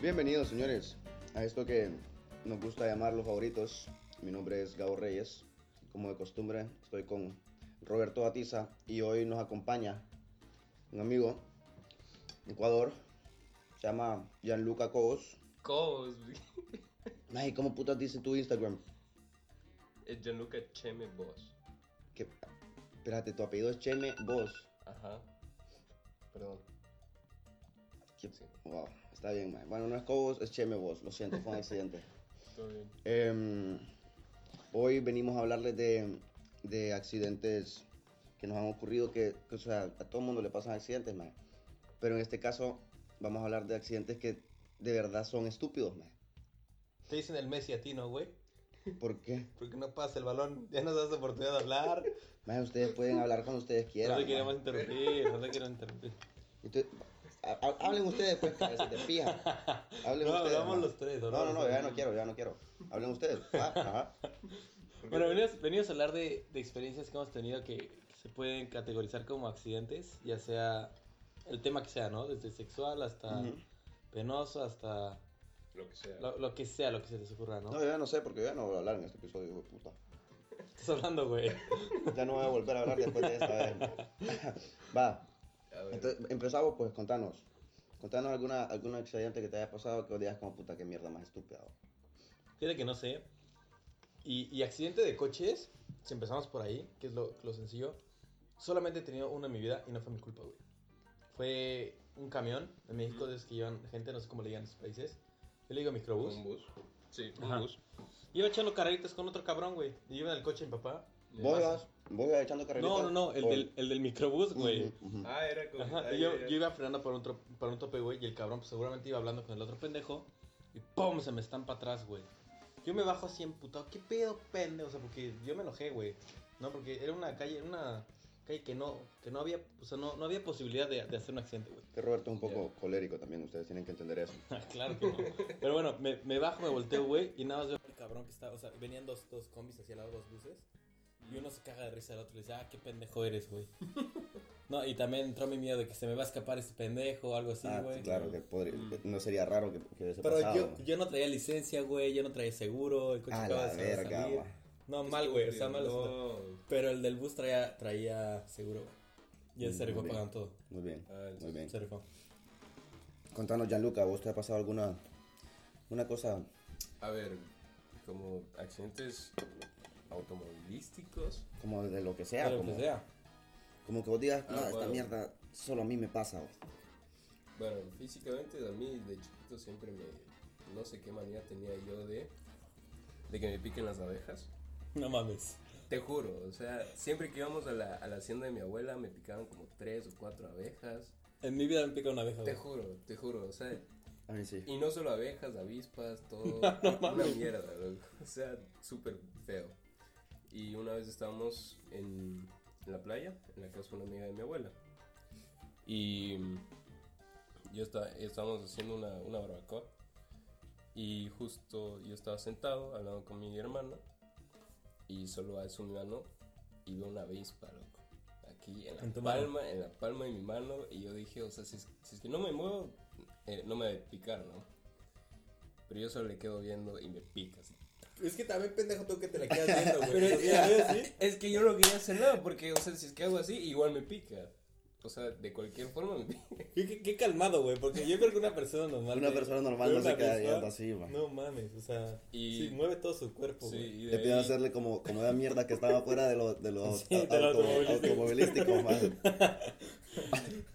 Bienvenidos, señores, a esto que nos gusta llamar los favoritos. Mi nombre es Gabo Reyes. Como de costumbre, estoy con Roberto Batiza y hoy nos acompaña un amigo de Ecuador. Se llama Gianluca Cobos. Cobos, Ay, ¿cómo putas dice tu Instagram? Es Gianluca Cheme Boss. Espérate, tu apellido es Cheme Vos. Ajá. Perdón. Que- Sí. Wow, está bien, man. Bueno, no es Cobos, es Cheme Vos. Lo siento, fue un accidente. Todo bien. Em, hoy venimos a hablarles de, de accidentes que nos han ocurrido, que, que, o sea, a todo el mundo le pasan accidentes, mae. Pero en este caso vamos a hablar de accidentes que de verdad son estúpidos, mae. Te dicen el Messi a ti, ¿no, güey? ¿Por qué? Porque no pasa el balón, ya nos das oportunidad de hablar. Mae, ustedes pueden hablar cuando ustedes No quieran. te queremos interrumpir, no te quiero interrumpir. Entonces, hablen ustedes, pues, cabeza de pija. Hablen No, ustedes. hablamos mae. los tres, No, no, no, ya no quiero, ya no quiero. Hablen ustedes. Ah, ajá. Bueno, venimos, venimos a hablar de, de experiencias que hemos tenido que, se pueden categorizar como accidentes, ya sea el tema que sea, ¿no? Desde sexual hasta Ujú. penoso, hasta Lo que sea. lo, lo que sea, lo que se les ocurra, ¿no? No, yo ya no sé, porque yo ya no voy a hablar en este episodio, hijo de puta. Estás hablando, güey. Ya no voy a volver a hablar después de esta vez. Va. Entonces empezamos pues, contanos. Contanos alguna, algún accidente que te haya pasado que digas como puta, qué mierda más estúpida. Fíjate que no sé. Y, y accidente de coches, si empezamos por ahí, que es lo, lo sencillo, solamente he tenido uno en mi vida y no fue mi culpa, güey. Fue un camión en México, de esos que llevan gente, no sé cómo le digan en sus países. Yo le digo microbús. Un bus. Sí, un Ajá. bus. Iba echando carreritas con otro cabrón, güey. Y iba en el coche de mi papá. ¿Vos ibas, vos ibas echando carreritas? No, no, no, el ¿O- del, el del microbús, güey. Ah, era como. Ajá, yo, iba frenando por un, tro- por un tope, güey, y el cabrón pues, seguramente iba hablando con el otro pendejo. Y ¡pum! Se me estampa atrás, güey. Yo me bajo así emputado. ¿Qué pedo, pendejo? O sea, porque yo me enojé, güey. No, porque era una calle, una calle que no, que no había, o sea, no, no había posibilidad de, de hacer un accidente, güey. Que Roberto es un poco colérico también, ustedes tienen que entender eso. claro que no. Pero bueno, me, me bajo, me volteo, güey, y nada más veo al cabrón que está, o sea, venían dos, dos combis hacia el lado, dos buses. Y uno se caga de risa al otro y le dice, ah, qué pendejo eres, güey. No, y también entró mi miedo de que se me va a escapar este pendejo o algo así, ah, güey. claro, que podría- Mm. no sería raro que, que hubiese Pero pasado. yo, yo no traía licencia, güey, yo no traía seguro, el coche A acaba la de verga, salir. ma. No, mal, güey, o sea, mal. No. Pero el del bus traía, traía seguro, güey. Y él se Muy rifó pagando todo. Muy bien, Ah, muy bien. Se rifó. Contanos, Gianluca, ¿vos te ha pasado alguna una cosa? A ver, como accidentes. Como de lo que sea, Pero como, que sea. como que vos digas, Ah, no, esta bueno. mierda solo a mí me pasa. vos". Bueno, físicamente a mí de chiquito siempre me. No sé qué manía tenía yo de. de que me piquen las abejas. No mames. Te juro, o sea, siempre que íbamos a la, a la hacienda de mi abuela me picaban como tres o cuatro abejas. En mi vida me pica una abeja, Te güey. juro, te juro, o sea, A mí sí. y no solo abejas, avispas, todo, una mierda, loco. o sea, súper feo. Y una vez estábamos en, la playa, en la casa de una amiga de mi abuela. Y yo estaba, estábamos haciendo una, una barbacoa. Y justo yo estaba sentado hablando con mi hermana. Y solo alzo mi mano y veo una avispa, loco. Aquí en la En tu mano. palma, en la palma de mi mano. Y yo dije, o sea, si es, si es que no me muevo, eh, no me debe picar, ¿no? Pero yo solo le quedo viendo y me pica. así. Es que también pendejo tú que te la quedas viendo, güey. Pero O sea, ¿ves, sí? Es que yo no quería hacer nada porque, o sea, si es que hago así, igual me pica. O sea, de cualquier forma me pica. Qué, qué- qué calmado, güey, porque yo creo que una persona normal. Una güey, persona normal no se queda así, man. No mames, o sea, Y- sí, mueve todo su cuerpo, Sí, güey. pido ahí- hacerle como, como la mierda que estaba fuera de los de los Sí, auto- automovilísticos.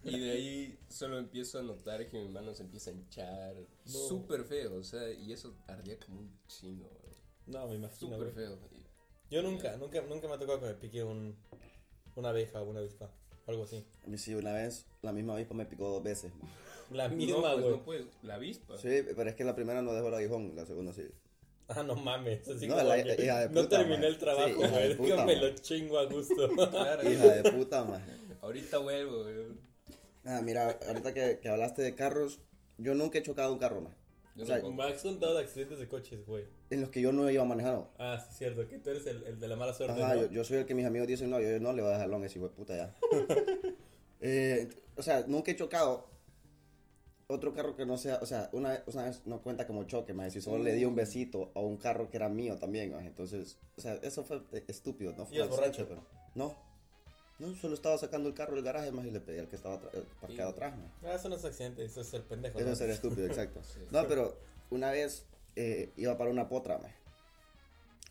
Y de ahí solo empiezo a notar que mi mano se empieza a hinchar. No. Súper feo, o sea, y eso ardía como un chino, güey. No, me imagino, Súper feo. Yo nunca, nunca, nunca me ha tocado que me pique un, una abeja o una avispa, algo así. Sí, una vez la misma avispa me picó dos veces. La misma, pues güey. no puedes, la avispa. Sí, pero es que la primera no dejó el aguijón, la segunda sí. Ah, no mames. Así No, como la que hija de no puta, terminé man. el trabajo, Sí, güey. puta, Déjame man. lo chingo a gusto. Claro, Hija de puta, man. ahorita vuelvo, güey. Ah, mira, ahorita que, que hablaste de carros, yo nunca he chocado un carro, man. Yo O sea, tampoco. Max contado de accidentes de coches, güey. En los que yo no iba manejando. Ah, sí, cierto, que tú eres el, el de la mala suerte. Ajá, ¿no? yo, yo soy el que mis amigos dicen, no, yo no le voy a dejar long ese hijo de puta ya. Eh, o sea, nunca he chocado, otro carro que no sea, o sea, una, vez- una vez no cuenta como choque, más si solo le di un besito a un carro que era mío también, maje. entonces, o sea, eso fue eh, estúpido, no fue ¿Y es borracho? pero no, no, solo estaba sacando el carro del garaje, más y le pedí al que estaba eh, parqueado Y- atrás, maje. Ah, eso no es accidente, eso es ser pendejo. Eso ¿no? sería estúpido, exacto. Sí. No, pero una vez eh, iba para una potra.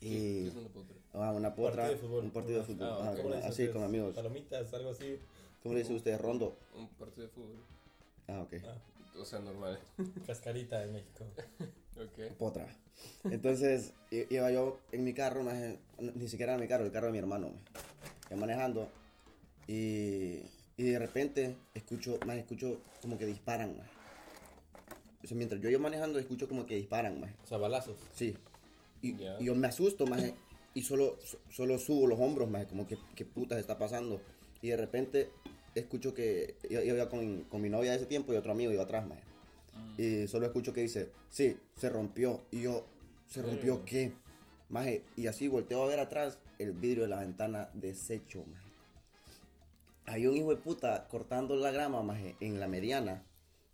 ¿Qué Y es una potra? ah, una potra, Partido de fútbol. un partido de fútbol, Ah, ajá, ok. con- ¿Cómo le dicen así ustedes? con amigos. Palomitas, algo así. ¿Cómo le dice usted? Rondo. Un partido de fútbol. Ah, ok. Ah, O sea, normal. cascarita en México. Ok. Potra. Entonces, iba yo en mi carro, ni siquiera era mi carro, el carro de mi hermano. Iba manejando y, y de repente escucho, más escucho como que disparan, maje. O sea, mientras yo iba manejando, escucho como que disparan, maje. O sea, balazos. Sí. Y, y yo me asusto, maje, y solo, so- solo subo los hombros, maje, como que qué putas está pasando. Y de repente escucho que yo, yo iba con, con mi novia de ese tiempo y otro amigo iba atrás, maje. Y solo escucho que dice, sí, se rompió. Y yo, ¿se rompió Mm. qué? Maje, y así volteo a ver atrás el vidrio de la ventana deshecho, maje. Hay un hijo de puta cortando la grama, maje, en la mediana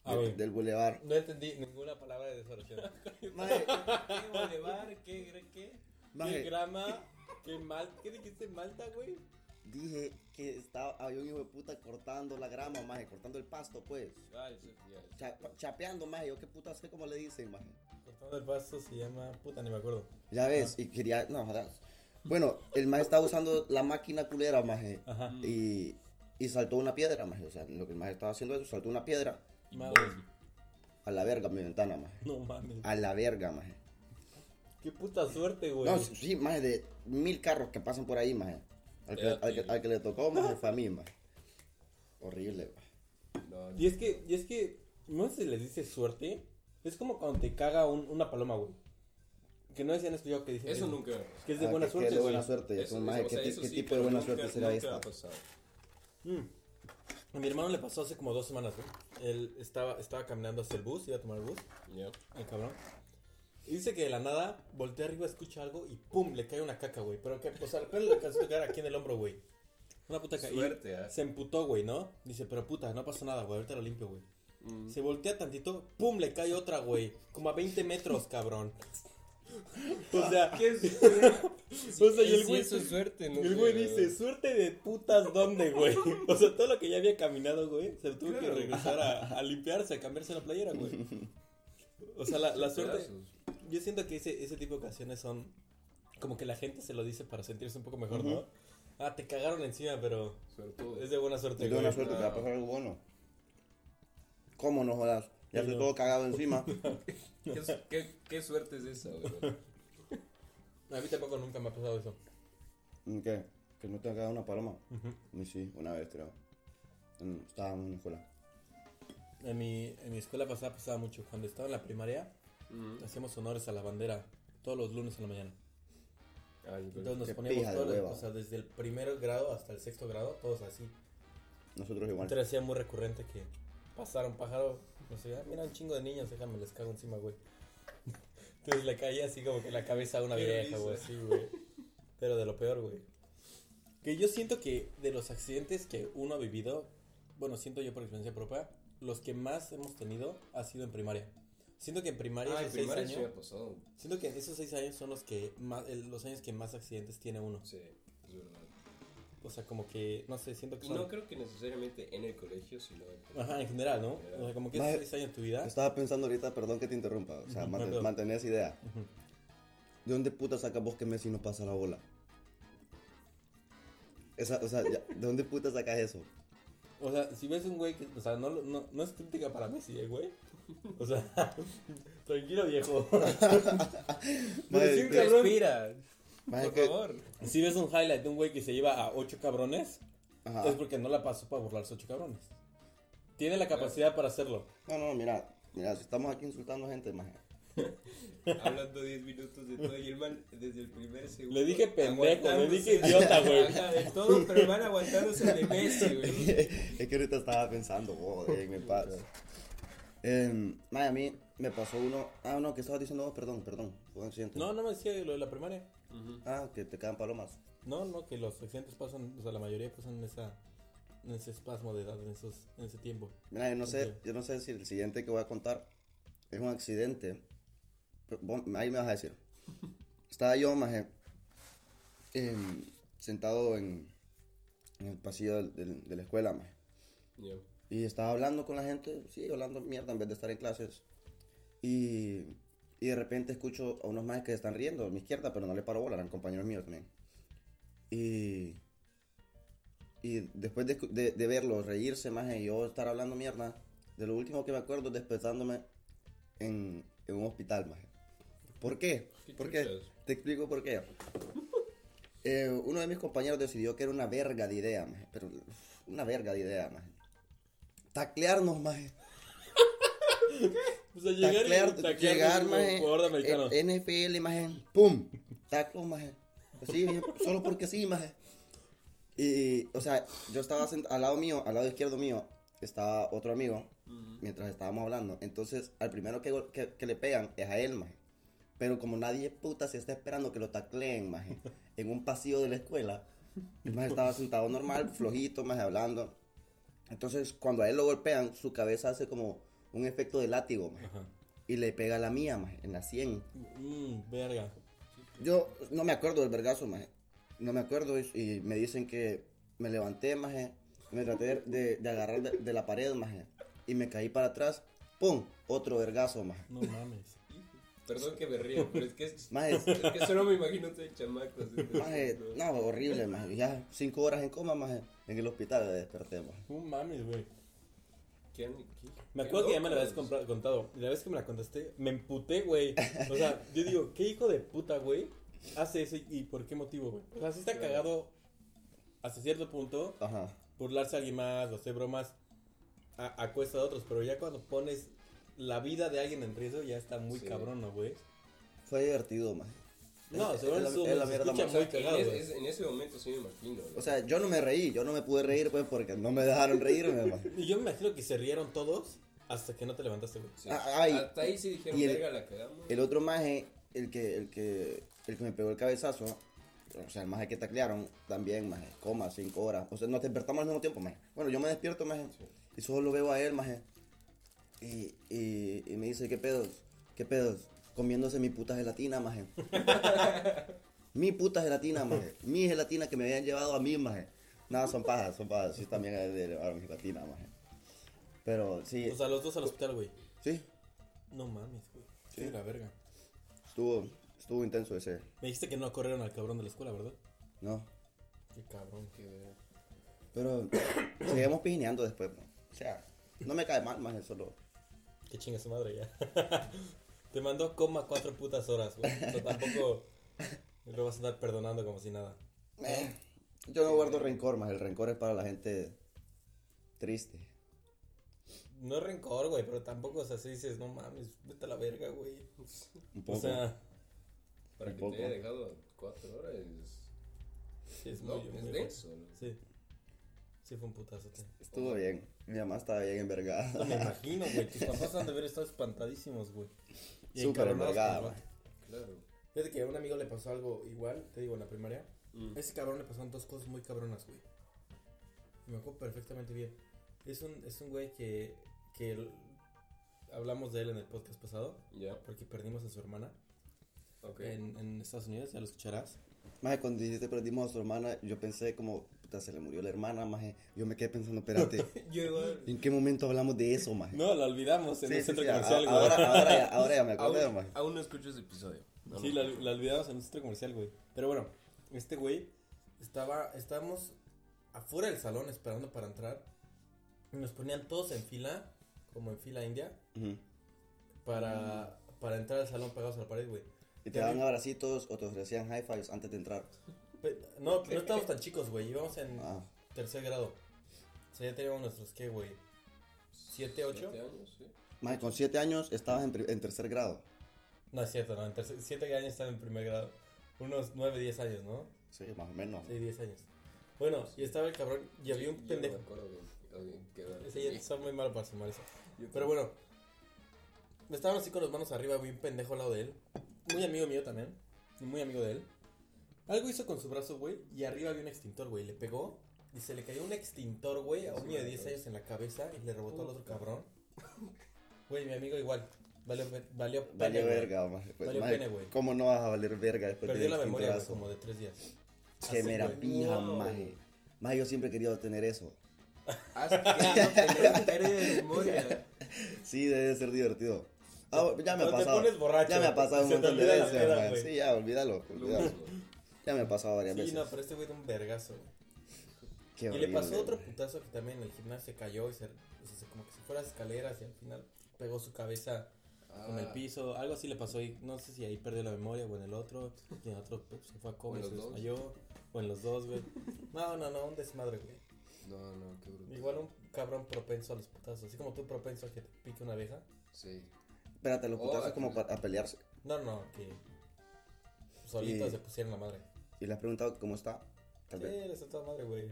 A de- ver. del bulevar. No entendí ninguna palabra de desolación. Maje, ¿Qué boulevard? ¿Qué, qué, qué? Maje. ¿Qué grama? ¿Qué mal? ¿Qué dijiste Malta, güey? dije que estaba, había un hijo de puta cortando la grama, maje, cortando el pasto, pues. Ah, eso ya. Cha- chapeando, maje, yo qué puta sé cómo le dicen, maje. Cortando el pasto se llama. Puta, ni me acuerdo. Ya ves, y quería, no, jodas. Bueno, el maje estaba usando la máquina culera, maje. Ajá. Y, y saltó una piedra, maje. O sea, lo que el maje estaba haciendo eso, saltó una piedra Y Madre. a la verga mi ventana, maje. No mames. A la verga, maje. Qué puta suerte, güey. No, sí, maje, de mil carros que pasan por ahí, maje. Al que, al que, al que le tocó, maje, fue a mí, maje. Horrible. No, Y es que, y es que, no sé si les dice suerte. Es como cuando te caga un- una paloma, güey. Que no decían esto yo que dicen. Eso que- nunca. Que es de Ah, buena que- que suerte, es de güey. buena suerte. Eso, eso, maje, o ¿qué, sea, ti- eso qué sí, tipo de buena nunca- suerte será esta? Mm. A mi hermano le pasó hace como dos semanas, güey. Él estaba, estaba caminando hacia el bus, iba a tomar el bus, el cabrón. Y dice que de la nada voltea arriba, escucha algo y pum, le cae una caca, güey. Pero que, o sea, el pelo le alcanzó a caer aquí en el hombro, güey. Una puta caca. Suerte, ¿ah? Se emputó, güey, ¿no? Dice, pero puta, no pasó nada, güey, ahorita lo limpio, güey. Mm. Se voltea tantito, pum, le cae otra, güey. Como a 20 metros, cabrón. O sea, ¿Qué es? o sea, y el Sí, güey, eso es suerte, ¿no? el güey dice, suerte de putas, ¿dónde, güey? O sea, todo lo que ya había caminado, güey, se tuvo que regresar a, a limpiarse, a cambiarse la playera, güey. O sea, la, la suerte, yo siento que ese, ese tipo de ocasiones son como que la gente se lo dice para sentirse un poco mejor, ¿no? Ah, te cagaron encima, pero Suertudo. es de buena suerte, Es de buena suerte que va a pasar algo bueno. ¿Cómo no jodas? Ya Sí, estoy todo cagado encima. ¿Qué, qué, qué suerte es esa, güey? A mí tampoco nunca me ha pasado eso. ¿Qué? ¿Que no te ha cagado una paloma? Ujú. Ni sí, una vez creo. Estábamos en la escuela. En mi, en mi escuela pasada pasaba mucho. Cuando estaba en la primaria, hacíamos honores a la bandera todos los lunes en la mañana. Ay, güey. Entonces nos Qué poníamos pija de todos, hueva. o sea, desde el primer grado hasta el sexto grado, todos así. Nosotros igual. Entonces hacía muy recurrente que pasara un pájaro, no sé, ah, mira un chingo de niños, déjame, les cago encima, güey. Entonces le caía así como que en la cabeza a una vieja, güey, así, güey. Pero de lo peor, güey. Que yo siento que de los accidentes que uno ha vivido, bueno, siento yo por experiencia propia, los que más hemos tenido ha sido en primaria. Siento que en primaria, Ah, en esos seis primaria sí me años, pasado. siento que esos seis años son los que más, los años que más accidentes tiene uno. Sí, es verdad. O sea, como que, no sé, siento que Y son... no creo que necesariamente en el colegio, sino en Ajá, en general, ¿no? O sea, como que esos Mae, seis años de tu vida... Estaba pensando ahorita, perdón que te interrumpa. O sea, perdón. mantener esa idea. ¿De dónde puta sacas vos que Messi no pasa la bola? Esa, o sea, ya, ¿de dónde puta sacas eso? O sea, si ves un güey que, o sea, no, lo- no, no es crítica para Messi, ¿eh, güey. O sea, tranquilo, viejo. Cabrón. Respira, Mae, por que- favor. Si ves un highlight de un güey que se lleva a ocho cabrones, Ajá. es porque no la pasó para burlarse ocho cabrones. Tiene la capacidad para hacerlo. No, no, mira, mira, si estamos aquí insultando gente, maje. Hablando 10 minutos de todo y el man desde el primer segundo. Le dije pendejo, le dije idiota, güey. De todo, pero el man aguantándose el de Messi, güey. es que ahorita estaba pensando, oh, déjenme en paz. Eh, a mí me pasó uno. Ah, no, que estabas diciendo vos, perdón, perdón. Accidente. No, no me decía lo de la primaria. Ujú. Ah, que te cagan palomas. No, no, que los accidentes pasan, o sea, la mayoría pasan en esa, en ese espasmo de edad, en, esos, en ese tiempo? Mira, yo no sé, yo no sé si el siguiente que voy a contar es un accidente. Pero vos- ahí me vas a decir. Estaba yo, maje, em, sentado en, en el pasillo del- del- de la escuela, maje. Ya. Y estaba hablando con la gente, sí, hablando mierda en vez de estar en clases. Y, y de repente escucho a unos más que están riendo a mi izquierda, pero no le paro bola, eran compañeros míos también. Y, y después de, de, de verlos reírse más y yo estar hablando mierda, de lo último que me acuerdo es despertándome en, en un hospital, más. ¿Por qué? ¿Qué ¿Por qué? Te explico por qué. Eh, uno de mis compañeros decidió que era una verga de idea, maje, pero una verga de idea, maje. Taclearnos, maje. O sea, llegar Taclear, y taclear llegar, maje. jugador de americano. eh, NFL, maje. ¡Pum! Taclo, maje. Así, solo porque sí, maje. Y, o sea, yo estaba al lado mío, al lado izquierdo mío, estaba otro amigo, mientras estábamos hablando. Entonces, al primero que, que, que le pegan es a él, maje. Pero como nadie puta se está esperando que lo tacleen, maje, en un pasillo de la escuela, el maje estaba sentado normal, flojito, maje, hablando. Entonces, cuando a él lo golpean, su cabeza hace como un efecto de látigo, maje. Y le pega la mía, maje, en la 100. Mmm, verga. Yo no me acuerdo del vergazo, maje. No me acuerdo y, y me dicen que me levanté, maje. Me traté de, de agarrar de, de la pared, maje. Y me caí para atrás. ¡Pum! Otro vergazo, maje. No mames. Perdón que me río, pero es que, es, Maje, es que solo me imagino ese chamaco. maje, no, horrible, maje. Ya cinco horas en coma, maje. En el hospital me desperté, maje. No mames, güey. ¿Qué Me acuerdo que ya me la habías contado. Y la vez que me la contaste, me emputé, güey. O sea, yo digo, ¿qué hijo de puta, güey? Hace eso y por qué motivo, güey. O sea, sí está Claro. cagado hasta cierto punto Ajá. burlarse a alguien más o hacer bromas a, a cuesta de otros, pero ya cuando pones la vida de alguien en riesgo ya está muy Sí. cabrón, ¿no, güey? Fue divertido, maje. No, Es- seguro es la- eso es la se mierda más- muy cagado, en, ese, en ese momento sí me imagino. ¿no? O sea, yo no me reí. Yo no me pude reír, pues, porque no me dejaron reírme. Y yo me imagino que se rieron todos hasta que no te levantaste, güey. Sí. Ah, ay. Hasta ahí sí dijeron, el- verga, la cagamos. El otro maje, el que, el que, el que me pegó el cabezazo, o sea, el maje que taclearon, también, maje, coma, cinco horas. O sea, nos despertamos al mismo tiempo, maje. Bueno, yo me despierto, maje, y solo lo veo a él, maje. Y, y, y me dice, ¿qué pedos? ¿Qué pedos? Comiéndose mi puta gelatina, maje. mi puta gelatina, maje. Mi gelatina que me habían llevado a mí, maje. Nada, son pajas, son pajas. Sí, también he de llevar mi gelatina, maje. Pero sí, O sea, los dos al hospital, güey. sí, No mames, güey. Sí. Sí, la verga. estuvo, estuvo intenso ese, Me dijiste que no corrieron al cabrón de la escuela, ¿verdad? ¿no? Qué cabrón. Qué verga. Pero seguimos pijineando después. ¿no? O sea, no me cae mal eso. Solo... Que chinga su madre ya. Te mandó coma cuatro putas horas, güey. O sea, tampoco lo vas a andar perdonando como si nada. Eh, yo no guardo rencor más. El rencor es para la gente triste. No es rencor, güey, pero tampoco, o sea, si dices, no mames, vete a la verga, güey. Un poco. O sea, Para Un que poco. te haya dejado cuatro horas sí, es no, muy, es muy denso. ¿no? Sí. Sí fue un putazo, tío. Estuvo bien. Mi mamá estaba bien No me envergada. imagino, güey. Tus papás han de haber estado espantadísimos, güey. Súper envergada, güey. Claro. Fíjate que a un amigo le pasó algo igual, te digo, en la primaria. Mm. A ese cabrón le pasaron dos cosas muy cabronas, güey. Y me acuerdo perfectamente bien. Es un, es un güey que, que el- hablamos de él en el podcast pasado, Ya, porque perdimos a su hermana ok. en, en Estados Unidos, ya lo escucharás. Más cuando dijiste perdimos a su hermana, yo pensé como, puta, se le murió la hermana, maje. Yo me quedé pensando, espérate, Yo igual. ¿en qué momento hablamos de eso, maje? No, la olvidamos en Sí, sí, centro sí, a- comercial, güey. ahora, ahora, ya, ahora ya me acordé, Aún, maje. aún no escucho ese episodio. No, Sí, no. la, la olvidamos en un centro comercial, güey. Pero bueno, este güey estaba, estábamos afuera del salón esperando para entrar. Y nos ponían todos en fila, como en fila india, para, para entrar al salón pegados a la pared, güey. Y te daban abracitos o te ofrecían high fives antes de entrar. Pe- No, no estábamos tan chicos, güey. Íbamos en Ah, tercer grado. O sea, ya teníamos nuestros, ¿qué, güey? ¿Siete, ocho? ¿Siete años? Sí. maje, con siete años estabas en, tercer grado. No, es cierto, no. En tercer, siete años estaba en primer grado. Unos nueve, diez años, ¿no? Sí, más o menos. Sí, diez años. Bueno, y estaba el cabrón y había Yo- un yo no pendejo. me bien. Ya está muy malo para sumar eso. Yo Pero bueno, estábamos así con las manos arriba, vi un pendejo al lado de él. Muy amigo mío también. Y muy amigo de él. Algo hizo con su brazo, güey. Y arriba había un extintor, güey. Le pegó Y se le cayó un extintor, güey, a un niño de 10 años en la cabeza y le rebotó al otro cabrón. Güey, mi amigo igual. Valió, valió pene, Valió güey. verga. Pues, Valió maje, pene, güey. ¿Cómo no vas a valer verga después Perdió del la memoria, güey, como de 3 días. Que Así, me la güey. pija, Wow. maje. Maje, yo siempre he querido tener eso. Has querido tener pérdida de memoria. Sí, debe ser divertido. Ah, ya me ha Cuando te pasado. pones borracho, ya me ha pasado un se te montón de olvida la veces, peda, maje. güey. Sí, ya, olvídalo, Lo olvídalo. Ya me ha pasado varias Sí, veces. no, pero este güey de un vergazo, güey. Qué Y le pasó otro güey. putazo que también en el gimnasio se cayó y se, o sea, se- como que se fue a las escaleras y al final pegó su cabeza con el Ah, piso. Algo así le pasó y no sé si ahí perdió la memoria o en el otro. Y en el otro pues, se fue a comer, se desmayó. O en los dos, güey. No, no, no, un desmadre, güey. No, no, qué bruto. Igual un cabrón propenso a los putazos. Así como tú propenso a que te pique una abeja. Sí. Espérate, los Oh, putazos como pues- para a pelearse. No, no, que solitos se pusieron la madre. Y le has preguntado cómo está. Tal Sí, vez. le está toda madre, güey.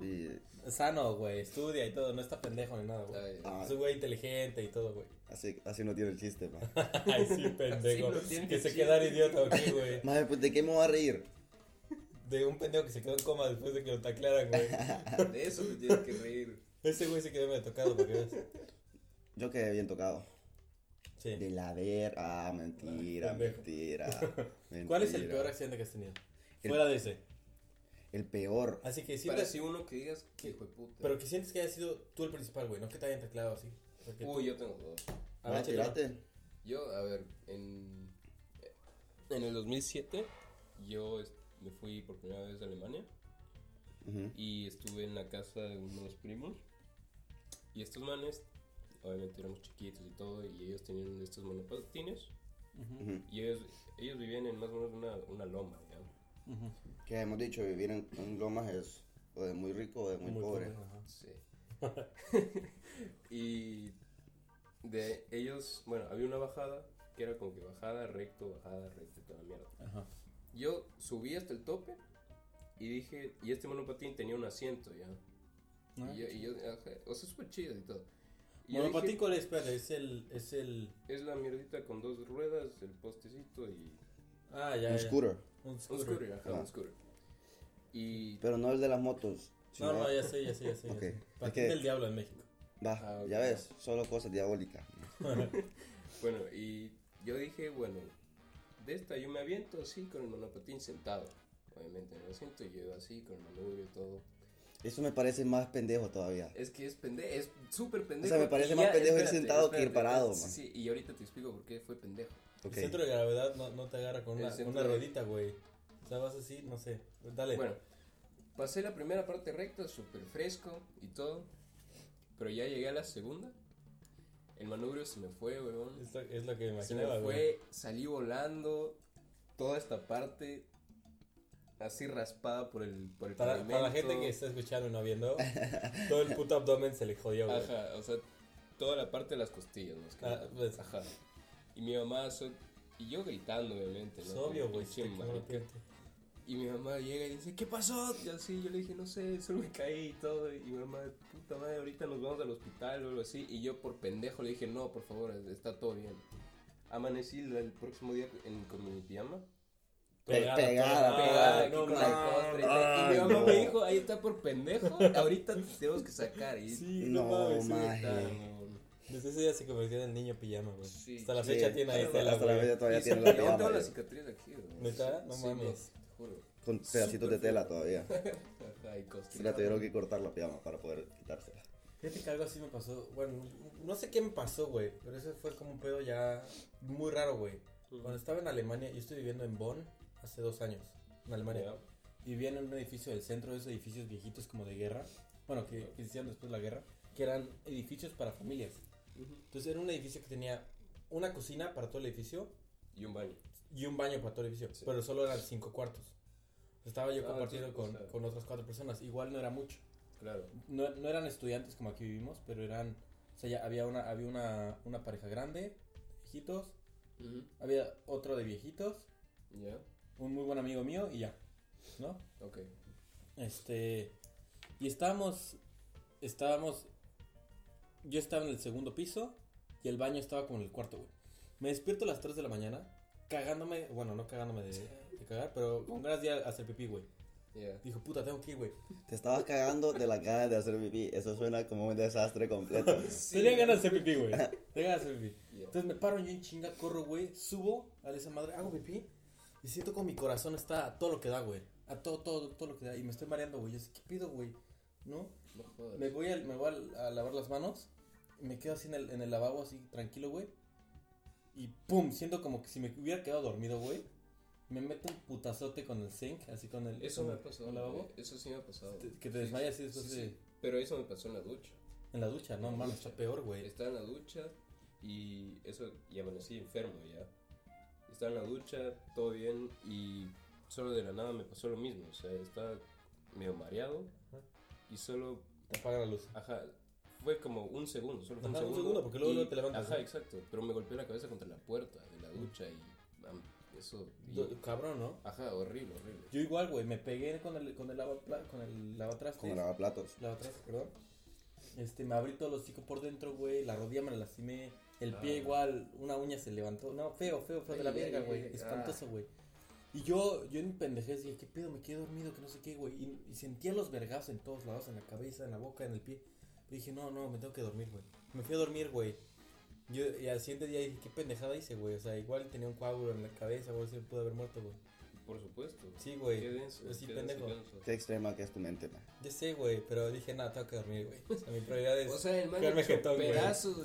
Y Sano, güey, estudia y todo, no está pendejo ni nada, güey. Ah. Es un güey inteligente y todo, güey. así, así no tiene el chiste, man. Ay, sí, pendejo. No que se quedara idiota aquí, güey. Maje, pues ¿de qué me voy a reír? De un pendejo que se quedó en coma después de que lo taclearan, güey. De eso te tienes que reír. Ese güey se quedó medio tocado, porque ves. Yo quedé bien tocado. Sí. De la ver. Ah, mentira, mentira. ¿Cuál es el peor accidente que has tenido? El- Fuera de ese. El peor. Así que siempre. así uno que digas que hijo de puta. Pero que sientes que haya sido tú el principal, güey, no que te hayan tacleado así. Tú- Uy, yo tengo dos. A ver. Yo, a ver, en, en el 2007 yo me fui por primera vez a Alemania y estuve en la casa de unos primos. Y estos manes, obviamente éramos chiquitos y todo, y ellos tenían estos monopatines. Ujú. Y ellos, ellos vivían en más o menos una, una loma, Que hemos dicho, vivir en, en Lomas es o de muy rico o de muy, pobre. Sí. y de ellos, bueno, había una bajada que era como que bajada, recto, bajada, recto, y toda la mierda. Ajá. Yo subí hasta el tope y dije, y este monopatín tenía un asiento ya. Ah, y yo, y yo o sea, súper chido y todo. Y Monopatín, dije, ¿cuál es? Espérate, es el. Es el. es la mierdita con dos ruedas, el postecito y Ah, ya. Un ya. scooter. Un scooter, ajá, Ah. Y Pero no el de las motos. No, sino- no, ya sé, ya sé, ya sé. ya sé. Es Patín que- del diablo en México. Va, Ah, ya ves, solo cosas diabólicas. bueno, y yo dije, bueno, de esta yo me aviento así con el monopatín sentado. Obviamente en el asiento y yo así con el manubrio y todo. Eso me parece más pendejo todavía. Es que es pendejo, es súper pendejo. O sea, me parece más ya, pendejo ir espérate, sentado que ir espérate, parado, sí, man. Sí, y ahorita te explico por qué fue pendejo. Ok. El centro de gravedad no, no te agarra con una, una ruedita, güey. O sea, vas así, no sé. Dale. Bueno, pasé la primera parte recta, súper fresco y todo. Pero ya llegué a la segunda. El manubrio se me fue, weón. Es lo, es lo que me Se me imaginaba, güey. fue, salí volando. Toda esta parte así raspada por el, por el Para, para la gente que está escuchando y no viendo, todo el puto abdomen se le jodió, güey. Ajá, o sea, toda la parte de las costillas, más que Ah, pues. Ajá. Y mi mamá, so- y yo gritando, obviamente, ¿no? obvio, güey. no Y mi mamá llega y dice, ¿qué pasó? Y así, yo le dije, no sé, solo me caí y todo. Y mi mamá, puta madre, ahorita nos vamos al hospital o algo así. Y yo por pendejo le dije, no, por favor, está todo bien. Amanecí el, próximo día en- con mi pijama. Pegada, Pegada aquí no con la mames. costra y mi mamá no. me dijo, ahí está por pendejo, ahorita te tenemos que sacar. Y Sí, no, No, mames. Desde ese día se convirtió en el niño pijama, güey. Sí, Hasta la sí. fecha tiene ahí Hasta tela, Hasta la güey. fecha todavía tiene sí, la y aún tengo pijama. la yo. cicatriz aquí, weón. ¿Neta? No Sí, mames. te juro. Con pedacitos de tela todavía. Ajá, y Se la tuvieron que cortar la pijama para poder quitársela. Fíjate que algo así me pasó. Bueno, no sé qué me pasó, güey. Pero ese fue como un pedo ya muy raro, güey. Cuando estaba en Alemania, yo estoy viviendo en Bonn hace dos años. En Alemania. Y vivía en un edificio del centro, de esos edificios viejitos como de guerra. Bueno, que, hicieron después de la guerra. Que eran edificios para familias. Entonces era un edificio que tenía una cocina para todo el edificio Y un baño. y un baño para todo el edificio. Sí. Pero solo eran cinco cuartos. Estaba yo Ah, compartiendo con, con otras cuatro personas. Igual no era mucho. Claro. No, no eran estudiantes como aquí vivimos, pero eran. O sea, ya había una, había una, una pareja grande, viejitos. Había otro de viejitos, Ya. un muy buen amigo mío y ya. ¿No? Ok. Este. Y estábamos. Estábamos. Yo estaba en el segundo piso y el baño estaba como en el cuarto, güey. Me despierto a las 3 de la mañana, cagándome. Bueno, no cagándome de, de cagar, pero con ganas de ir a hacer pipí, güey. Yeah. Dijo, puta, tengo que ir, güey. Te estabas cagando de la cara de hacer pipí. Eso suena como un desastre completo. Tenía ganas de hacer pipí, güey. Tenía ganas de hacer pipí. Yeah. Entonces me paro yo en chinga, corro, güey. Subo a esa madre, hago pipí. Y siento como mi corazón está a todo lo que da, güey. A todo, todo, todo lo que da. Y me estoy mareando, güey. Yo sé, ¿qué pido, güey? ¿No? Me voy, a, me voy a, a lavar las manos. Y me quedo así en el, en el lavabo, así tranquilo, güey. Y pum, siento como que si me hubiera quedado dormido, güey. Me meto un putazote con el zinc, así con el. Eso con me ha pasado. el lavabo. Eso sí me ha pasado. Te- Que te desmayas así después Sí, de. Pero eso me pasó en la ducha. En la ducha, no, mames, está peor, güey. Estaba en la ducha y eso, y amanecí enfermo ya. Estaba en la ducha, todo bien y solo de la nada me pasó lo mismo. O sea, estaba medio mareado y solo, Te apaga la luz. ajá, fue como un segundo, solo fue Ajá, un un segundo. porque luego y- te levantas, Ajá, ¿no? exacto. Pero me golpeé la cabeza contra la puerta de la ducha y eso. y- Do- Cabrón, ¿no? ajá, horrible, horrible. Yo igual, güey, me pegué con el, con el lava, con el lavatrastes. Como lavaplatos. Lavatrastes, perdón. Este, me abrí todo el hocico por dentro, güey, la rodilla me la lastimé, el pie Ah. igual, una uña se levantó, no, feo, feo, feo de la verga, güey, espantoso, güey. Y yo, yo en pendejez dije, ¿qué pedo? Me quedé dormido, que no sé qué, güey. Y, y sentía los vergazos en todos lados, en la cabeza, en la boca, en el pie. Y dije, no, no, me tengo que dormir, güey. Me fui a dormir, güey. Yo, y al siguiente día dije, ¿qué pendejada hice, güey? O sea, igual tenía un coágulo en la cabeza, güey, se pudo haber muerto, güey. Por supuesto. Sí, güey. Qué denso. Qué pendejo. qué denso. Qué extrema que es tu mente, man. Ya sé, güey, pero dije, nada, tengo que dormir, güey. O sea, mi prioridad es... O sea, el man hecho pedazos,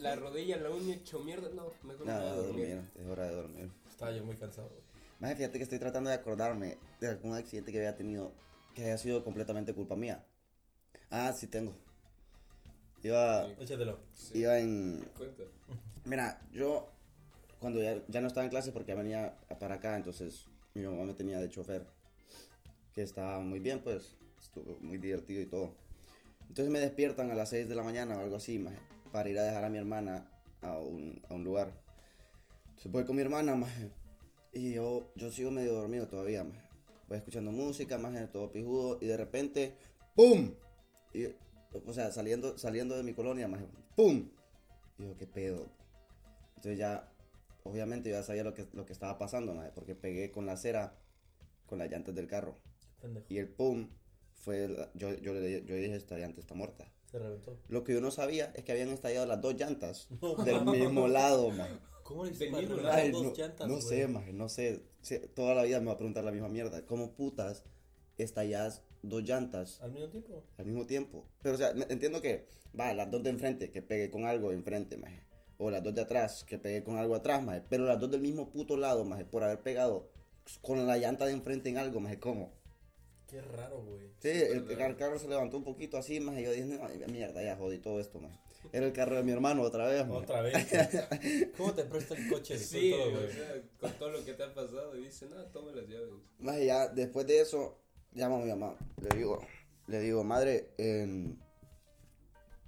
la rodilla, la uña hecho mierda. No, mejor Nada, me voy a a dormir. dormir. Es hora de dormir. Estaba yo muy cansado, güey. Más fíjate que estoy tratando de acordarme de algún accidente que había tenido que haya sido completamente culpa mía. Ah, sí tengo. Iba. Échatelo. Sí, iba en... cuenta. Mira, yo cuando ya, ya no estaba en clase porque ya venía para acá, entonces mi mamá me tenía de chofer, que estaba muy bien, pues, estuvo muy divertido y todo. Entonces me despiertan a las 6 de la mañana o algo así, maje, para ir a dejar a mi hermana a un, a un lugar. Entonces voy con mi hermana, maje, y yo, yo sigo medio dormido todavía, maje. Voy escuchando música, maje, todo pijudo, y de repente, ¡pum! Y, o sea, saliendo, saliendo de mi colonia, maje, ¡pum! Y yo, ¿qué pedo? Entonces ya, obviamente yo ya sabía lo que, lo que estaba pasando, maje, porque pegué con la acera, con las llantas del carro. Pendejo. Y el pum fue, la- yo, yo, le, yo dije, esta llanta está muerta. Se reventó. Lo que yo no sabía es que habían estallado las dos llantas del mismo lado, maje. ¿Cómo le hiciste para dos no, llantas, no sé, maje, no sé. Toda la vida me va a preguntar la misma mierda. ¿Cómo putas estallas dos llantas ¿Al mismo tiempo? al mismo tiempo? Pero, o sea, entiendo que, va, las dos de enfrente, que pegué con algo enfrente, maje. O las dos de atrás, que pegué con algo atrás, maje. Pero las dos del mismo puto lado, maje, por haber pegado con la llanta de enfrente en algo, maje, ¿cómo? Qué raro, güey. Sí, el, el carro se levantó un poquito así, maje. y Yo dije, no, mierda, ya jodí todo esto, maje. Era el carro de mi hermano otra vez. Otra vez. ¿Cómo te presta el coche? Sí, Con todo, o sea, con todo lo que te ha pasado, y dice, no, toma las llaves. Maje, ya después de eso, llamo a mi mamá. Le digo, le digo, madre, em,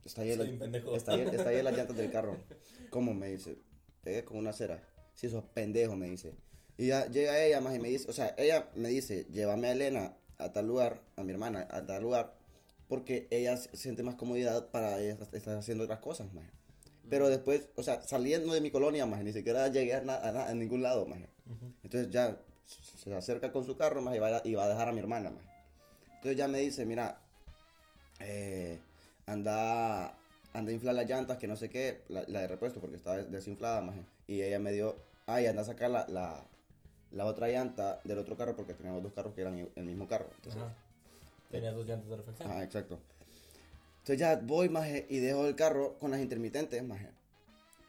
está ahí, está ahí, está ahí las llantas del carro. ¿Cómo? Me dice, pegué con una cera. Sí, sos pendejo, me dice. Y ya llega ella, más y me dice, o sea, ella me dice, llévame a Elena a tal lugar, a mi hermana, a tal lugar, porque ella siente más comodidad para estar haciendo otras cosas, maje. Pero después, o sea, saliendo de mi colonia, maje, ni siquiera llegué a, a a ningún lado, maje. Entonces ya se acerca con su carro, maje, y va, a, y va a dejar a mi hermana, maje. Entonces ya me dice, mira, eh, anda, anda a inflar las llantas, que no sé qué, la, la de repuesto, porque estaba des- desinflada, maje. Y ella me dio, ay, anda a sacar la, la, la otra llanta del otro carro, porque teníamos dos carros que eran el mismo carro. Entonces, Ajá. Tenía dos llantas de reflexión. Ajá, exacto. Entonces ya voy, maje, y dejo el carro con las intermitentes, maje.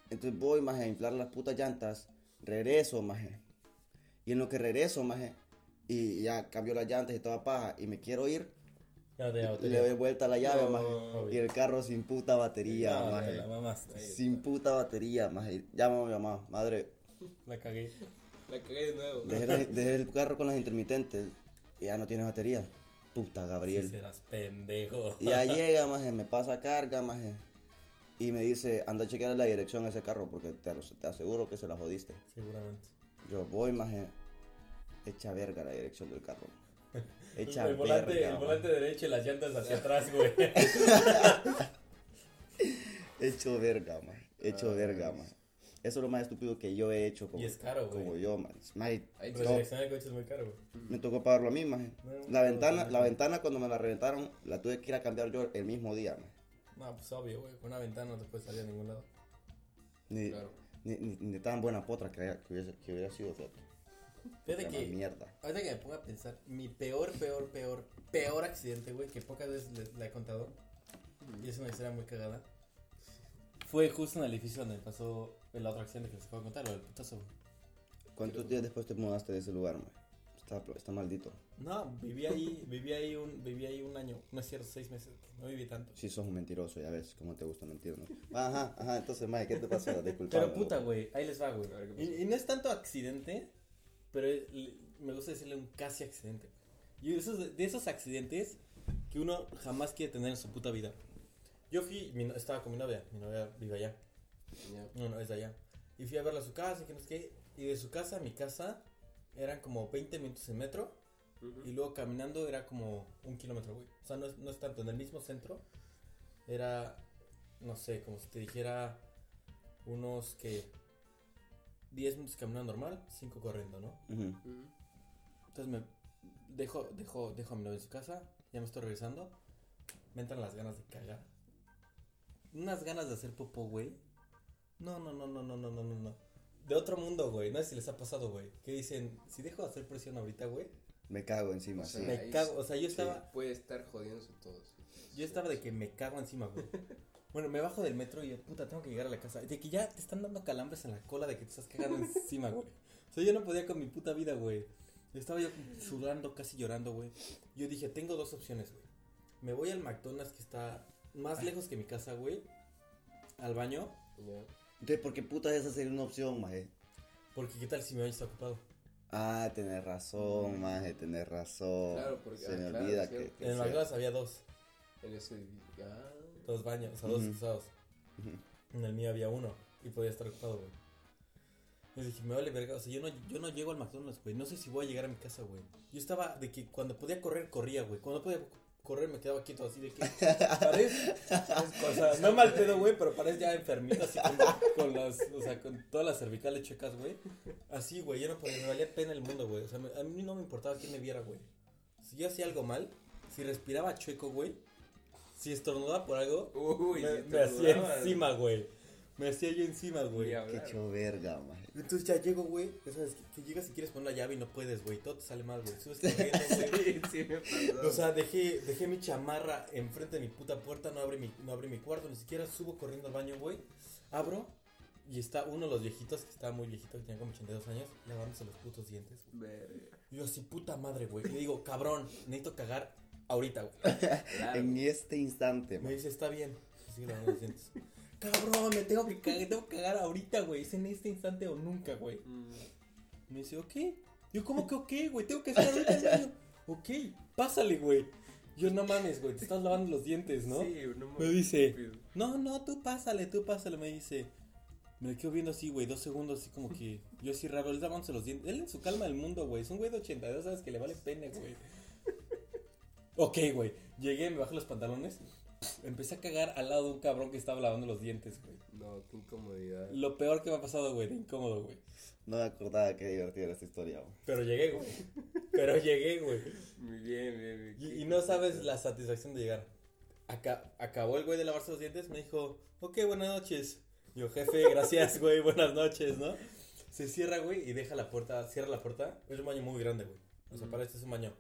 Entonces voy, maje, a inflar las putas llantas. Regreso, maje. Y en lo que regreso, maje, y ya cambió las llantas y toda paja, y me quiero ir, Ya no tenía le batería. doy vuelta a la llave, No, maje. obvio. Y el carro sin puta batería, No, maje. te la mamaste. Sin puta batería, maje. Llamo a mi mamá, madre, La cagué. La cagué de nuevo. dejé, la- dejé el carro con las intermitentes y ya no tiene batería. Puta, Gabriel. Sí, serás pendejo. Ya llega, maje, me pasa carga, maje. Y me dice, anda a chequear la dirección a ese carro porque te, te aseguro que se la jodiste. Seguramente. Yo voy, maje, echa verga la dirección del carro. Echa el volante, verga, el volante derecho y las llantas hacia atrás, güey. Hecho verga, maje. Hecho verga, maje. Eso es lo más estúpido que yo he hecho como, Y es caro, güey. como yo, man. Todo- Redireccionar el coche es muy caro, güey. me tocó pagarlo a mí, man. No, La no, ventana, la ventana cuando me la reventaron, la tuve que ir a cambiar yo el mismo día, man. No, pues obvio, güey. Con una ventana no te puedes salir a ningún lado. Ni, Claro. ni, ni, tan buena potra que, haya- que hubiese, que hubiera sido, fíjate. Fíjate que, mierda. ahorita que me pongo a pensar, mi peor, peor, peor, peor accidente, güey, que pocas veces le, le he contado, y es una historia muy cagada, fue justo en el edificio donde pasó el otro accidente que les acabo de contar, lo del putazo. ¿Cuántos días después te mudaste de ese lugar, man? Está, está maldito. No, viví ahí, viví ahí un, viví ahí un año, no es cierto, seis meses, no viví tanto. Sí, sos un mentiroso, ya ves cómo te gusta mentir, ¿no? Ajá, ajá, entonces, Mae, ¿qué te pasó? Disculpa. Pero puta, güey, ahí les va, güey. Y, y no es tanto accidente, pero le- me gusta decirle un casi accidente. Y esos, de- de esos accidentes que uno jamás quiere tener en su puta vida. Yo fui, mi estaba con mi novia, mi novia vive allá, No, no es de allá. Y fui a verla a su casa, y que no sé qué. Y de su casa a mi casa eran como 20 minutos en metro. Y luego caminando era como un kilómetro, güey. O sea, no es, no es tanto. En el mismo centro era, no sé, como si te dijera unos que 10 minutos caminando normal, 5 corriendo, ¿no? Entonces me dejo, dejo, dejo a mi novia en su casa, ya me estoy regresando. Me entran las ganas de cagar. Unas ganas de hacer popó, güey. No, no, no, no, no, no, no, no. no. De otro mundo, güey. No sé si les ha pasado, güey. Que dicen, si dejo de hacer presión ahorita, güey. Me cago encima, sí. Me cago, o sea, yo estaba. Puede estar jodiéndose todos. Yo estaba de que me cago encima, güey. Bueno, me bajo del metro y yo, puta, tengo que llegar a la casa. De que ya te están dando calambres en la cola de que te estás cagando encima, güey. O sea, yo no podía con mi puta vida, güey. Estaba yo sudando, casi llorando, güey. Yo dije, tengo dos opciones, güey. Me voy al McDonald's que está más lejos que mi casa, güey. Al baño. Yeah. Entonces, ¿por qué puta esa sería una opción, Mae? Porque qué tal si mi baño está ocupado. Ah, tenés razón, Mae, tenés razón. Claro, porque- Se ah, me claro, olvida sí, que... En el McDonald's había dos. En ese. Ah. Dos baños, o sea, dos usados. En el mío había uno y podía estar ocupado, güey. Y dije, me vale verga. O sea, yo no, yo no llego al McDonald's, güey. No sé si voy a llegar a mi casa, güey. Yo estaba de que cuando podía correr, corría, güey. Cuando podía correr, me quedaba quieto, así de que. Parece. o sea, no mal pedo, güey, pero parece ya enfermito, así con, con las. O sea, con todas las cervicales checas, güey. Así, güey. Yo no podía, me valía pena el mundo, güey. O sea, me- a mí no me importaba quién me viera, güey. Si yo hacía algo mal, si respiraba chueco, güey. Si estornudaba por algo, Uy, me, hacía encima, güey. Me hacía yo encima, güey. Qué hecho verga, Mae. Entonces ya llego, güey. Ya sabes que, que llegas y quieres poner la llave y no puedes, güey. Todo te sale mal, güey. Subes corriendo, güey. Sí, sí me pasó. O sea, dejé, dejé mi chamarra enfrente de mi puta puerta. No abrí mi, no abrí mi cuarto. Ni siquiera subo corriendo al baño, güey. Abro. Y está uno de los viejitos, que estaba muy viejito, que tenía como 82 años, lavándose los putos dientes. güey. Y yo así, puta madre, güey. Le digo, cabrón, necesito cagar ahorita, güey. Claro. En este instante, Me Mae. dice, está bien. Lavando los dientes. Cabrón, me tengo que cagar, tengo que cagar ahorita, güey. Es en este instante o nunca, güey. Mm. Me dice, ok. Yo, ¿cómo que ok, güey? Tengo que estar ahorita en. Ok, pásale, güey. Yo, no mames, güey, te estás lavando los dientes, ¿no? Sí, no Me mames, dice, estúpido. no, no, tú pásale, tú pásale. Me dice, me le quedo viendo así, güey, dos segundos, así como que yo así raro. Él lavándose los dientes. Él en su calma del mundo, güey. Es un güey de 82, sabes que le vale pene, güey. Ok, güey. Llegué, me bajé los pantalones. Empecé a cagar al lado de un cabrón que estaba lavando los dientes, güey. No, qué incomodidad. Lo peor que me ha pasado, güey, de incómodo, güey. No me acordaba que divertida era esta historia, Mae. Pero llegué, güey. Pero llegué, güey. Muy bien, bien, bien. Y, y no sabes la satisfacción de llegar. Aca- acabó el güey de lavarse los dientes, me dijo, ok, buenas noches. Yo, jefe, gracias, güey, buenas noches, ¿no? Se cierra, güey, y deja la puerta, cierra la puerta. Es un baño muy grande, güey. O sea, Mm. para este es un baño.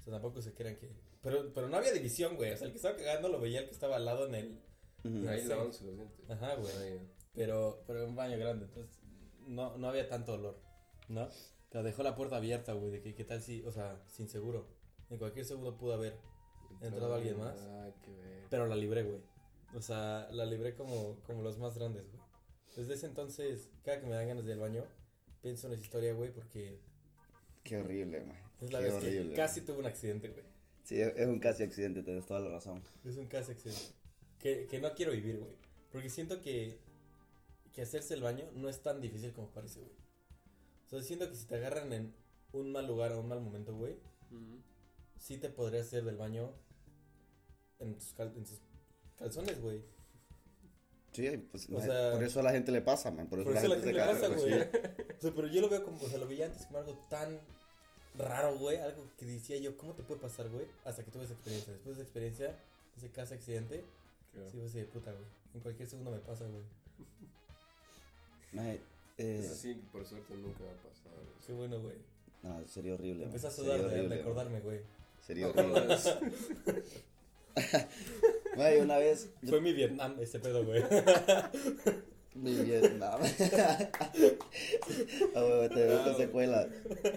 O sea, tampoco se crean que... Pero, pero no había división, güey. O sea, el que estaba cagando lo veía el que estaba al lado en el... Ujú. Ahí Sí. lavándose los dientes. Ajá, güey. Ya. Pero, pero un baño grande, entonces no, no había tanto olor, ¿no? Pero dejó la puerta abierta, güey, de que qué tal si, o sea, sin seguro. En cualquier segundo pudo haber. ¿Entrado alguien más? Ay, qué ver. Pero la libré, güey. O sea, la libré como, como los más grandes, güey. Desde ese entonces, cada que me dan ganas de ir al baño, pienso en esa historia, güey, porque Qué horrible, es la Qué vez horrible. que casi tuve un accidente, güey. Sí, es un casi accidente, tienes toda la razón. Es un casi accidente. Que, que no quiero vivir, güey. Porque siento que, que hacerse el baño no es tan difícil como parece, güey. O sea, siento que si te agarran en un mal lugar o un mal momento, güey, Ujú. sí te podría hacer del baño en tus, cal- en tus calzones, güey. Sí, pues, O sea- por eso a la gente le pasa, man. Por eso, Por la eso la gente gente le pasa, güey. pues, sí. O sea, pero yo lo veo como, o sea, lo veía antes como algo tan raro, güey. Algo que decía yo, ¿cómo te puede pasar, güey? Hasta que tuve esa experiencia. Después de esa experiencia, ese caso accidente, Claro. sí, fue así de puta, güey. En cualquier segundo me pasa, güey. Eh, Eso sí, por suerte nunca me ha pasado. Qué bueno, güey. no, sería horrible. Empecé a sudar sería de, de horrible, acordarme, güey. Sería horrible. Una vez. yo- Fue mi Vietnam ese pedo, güey. Mi Vietnam. Ah, huevo, te veo con secuela.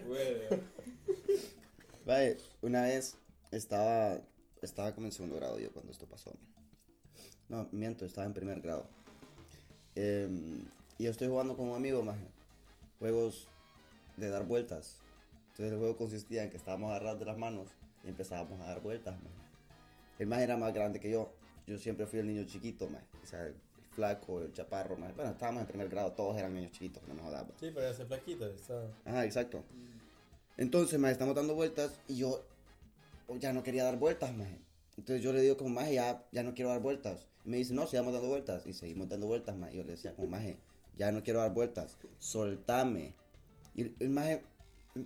Bueno, Vaya, una vez estaba, estaba como en segundo grado yo cuando esto pasó. No, miento, estaba en primer grado. Em, y yo estoy jugando con un amigo, maje. Juegos de dar vueltas. Entonces el juego consistía en que estábamos agarrados de las manos y empezábamos a dar vueltas. El maje era más grande que yo. Yo siempre fui el niño chiquito, maje. O sea, el flaco, el chaparro, maje. Bueno, estábamos en primer grado, todos eran niños chiquitos, no me jodas. Sí, pero ese flaquito, está. Ajá, exacto. Entonces, maje, estamos dando vueltas y yo ya no quería dar vueltas. Entonces yo le digo como, maje, ya, ya no quiero dar vueltas. Y me dice, no, sigamos dando vueltas. Y seguimos dando vueltas, maje. Y yo le decía como, maje, ya no quiero dar vueltas. Soltame. Y el, el maje,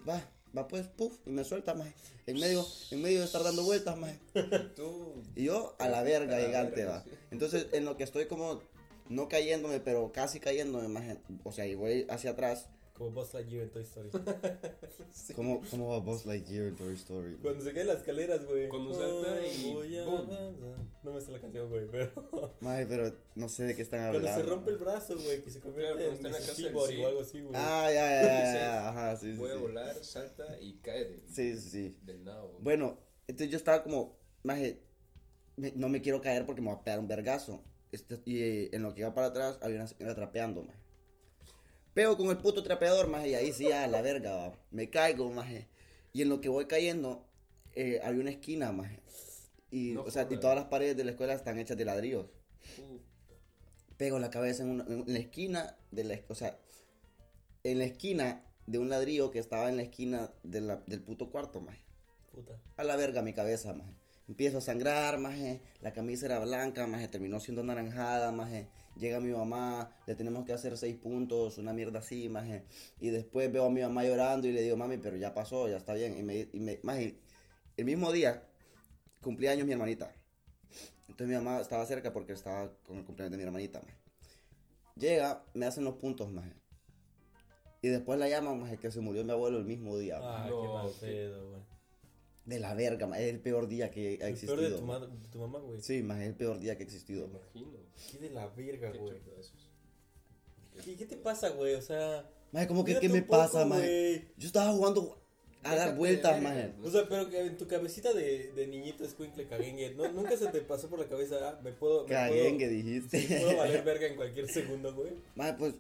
va, va pues, puf, y me suelta, maje. En medio, en medio de estar dando vueltas, maje. tú. Y yo a la verga A la gigante, verga, va. sí. Entonces, en lo que estoy como, no cayéndome, pero casi cayéndome, maje. O sea, y voy hacia atrás. Como Buzz Lightyear en Toy Story. ¿Cómo, cómo va Buzz Lightyear en Toy Story? Cuando se caen las escaleras, güey. Cuando salta y Voy a boom. No me sé la canción, güey, pero. Maje, pero no sé de qué están Cuando hablando. se rompe el brazo, güey, que se convierte Claro, cuando en en la casa sí. o algo así, güey. Ah, ya, ya, ya, ya, ajá, sí, sí. Voy a sí. volar, salta y cae del, Sí, sí, sí. del nabo. Bueno, entonces yo estaba como, maje, me- no me quiero caer porque me va a pegar un vergazo. Este- y eh, en lo que iba para atrás había una señora trapeando, maje. Pego con el puto trapeador, maje, y ahí sí, a la verga, va. Me caigo, maje. Y en lo que voy cayendo, eh, había una esquina, maje. Y, No o sea, y todas las paredes de la escuela están hechas de ladrillos. Uh, pego la cabeza en, una- en la esquina de la, o sea, en la esquina de un ladrillo que estaba en la esquina de la- del puto cuarto, maje. Puta. A la verga mi cabeza, maje. Empiezo a sangrar, maje. La camisa era blanca, maje. Terminó siendo naranjada, maje. Llega mi mamá, le tenemos que hacer seis puntos, una mierda así, maje. Y después veo a mi mamá llorando y le digo, mami, pero ya pasó, ya está bien. Y me, y me maje, el mismo día, cumplía años mi hermanita. Entonces mi mamá estaba cerca porque estaba con el cumpleaños de mi hermanita, maje. Llega, me hacen los puntos, maje. Y después la llaman, maje, que se murió mi abuelo el mismo día. Ah, qué mal pedo, güey. De la verga, maje. Es el peor día que ha El peor existido. de tu, de tu mamá, güey. Sí, más es el peor día que ha me existido. imagino. Qué de la verga, güey. ¿Qué, qué te pasa, güey? O sea. Maje, ¿cómo que qué me poco, pasa, maje? güey. Yo estaba jugando a dar vueltas, maje. O sea, pero que en tu cabecita de, de niñito escuincle caguengue, ¿no? Nunca se te pasó por la cabeza, ah, me puedo. Me Caguén que puedo, dijiste. puedo valer verga en cualquier segundo, güey. Maje, pues,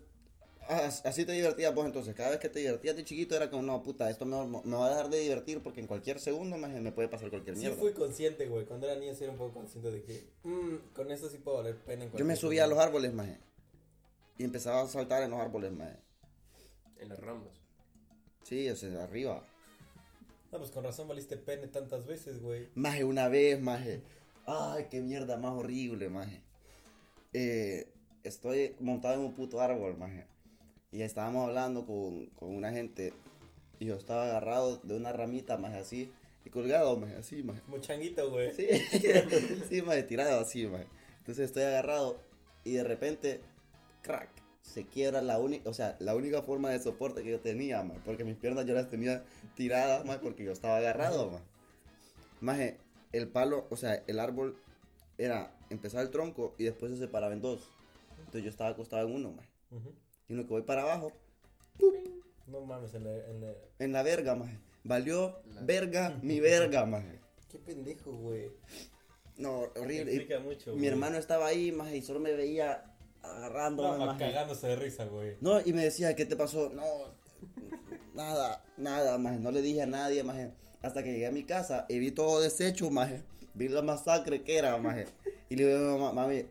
así te divertías vos entonces. Cada vez que te divertías de chiquito era como, no, puta, esto me, me va a dejar de divertir porque en cualquier segundo, me puede pasar cualquier Sí mierda. fui consciente, güey. Cuando era niño sí era un poco consciente de que, mm, con esto sí puedo valer pena en Yo cualquier me subía a los árboles, maje. Y empezaba a saltar en los árboles, maje. En las ramas. Sí, o sea, arriba. No, pues con razón valiste pene tantas veces, güey. Maje, una vez, maje. Ay, qué mierda más horrible, maje. Eh, estoy montado en un puto árbol, maje. Y estábamos hablando con, con una gente. Y yo estaba agarrado de una ramita, maje, así. Y colgado, maje, así, maje. Como changuito, güey. Sí, sí, maje, tirado así, maje. Entonces estoy agarrado. Y de repente, crack. Se quiebra la única, o sea, la única forma de soporte que yo tenía, maje. Porque mis piernas yo las tenía tiradas, maje, porque yo estaba agarrado, maje. Maje, el palo, o sea, el árbol era empezar el tronco y después se separaba en dos. Entonces yo estaba acostado en uno. Y lo que voy para abajo, No mames, en la, en la- en la verga, maje. Valió La- verga mi verga, maje. Qué pendejo, güey. No, horrible. Mucho, mi güey. hermano estaba ahí, maje, y solo me veía agarrándome, No, maje. cagándose de risa, güey. No, y me decía, ¿qué te pasó? No, nada, nada, maje. No le dije a nadie, maje. Hasta que llegué a mi casa y vi todo deshecho, maje. Vi la masacre que era, maje. Y le digo a mi mamá, mami,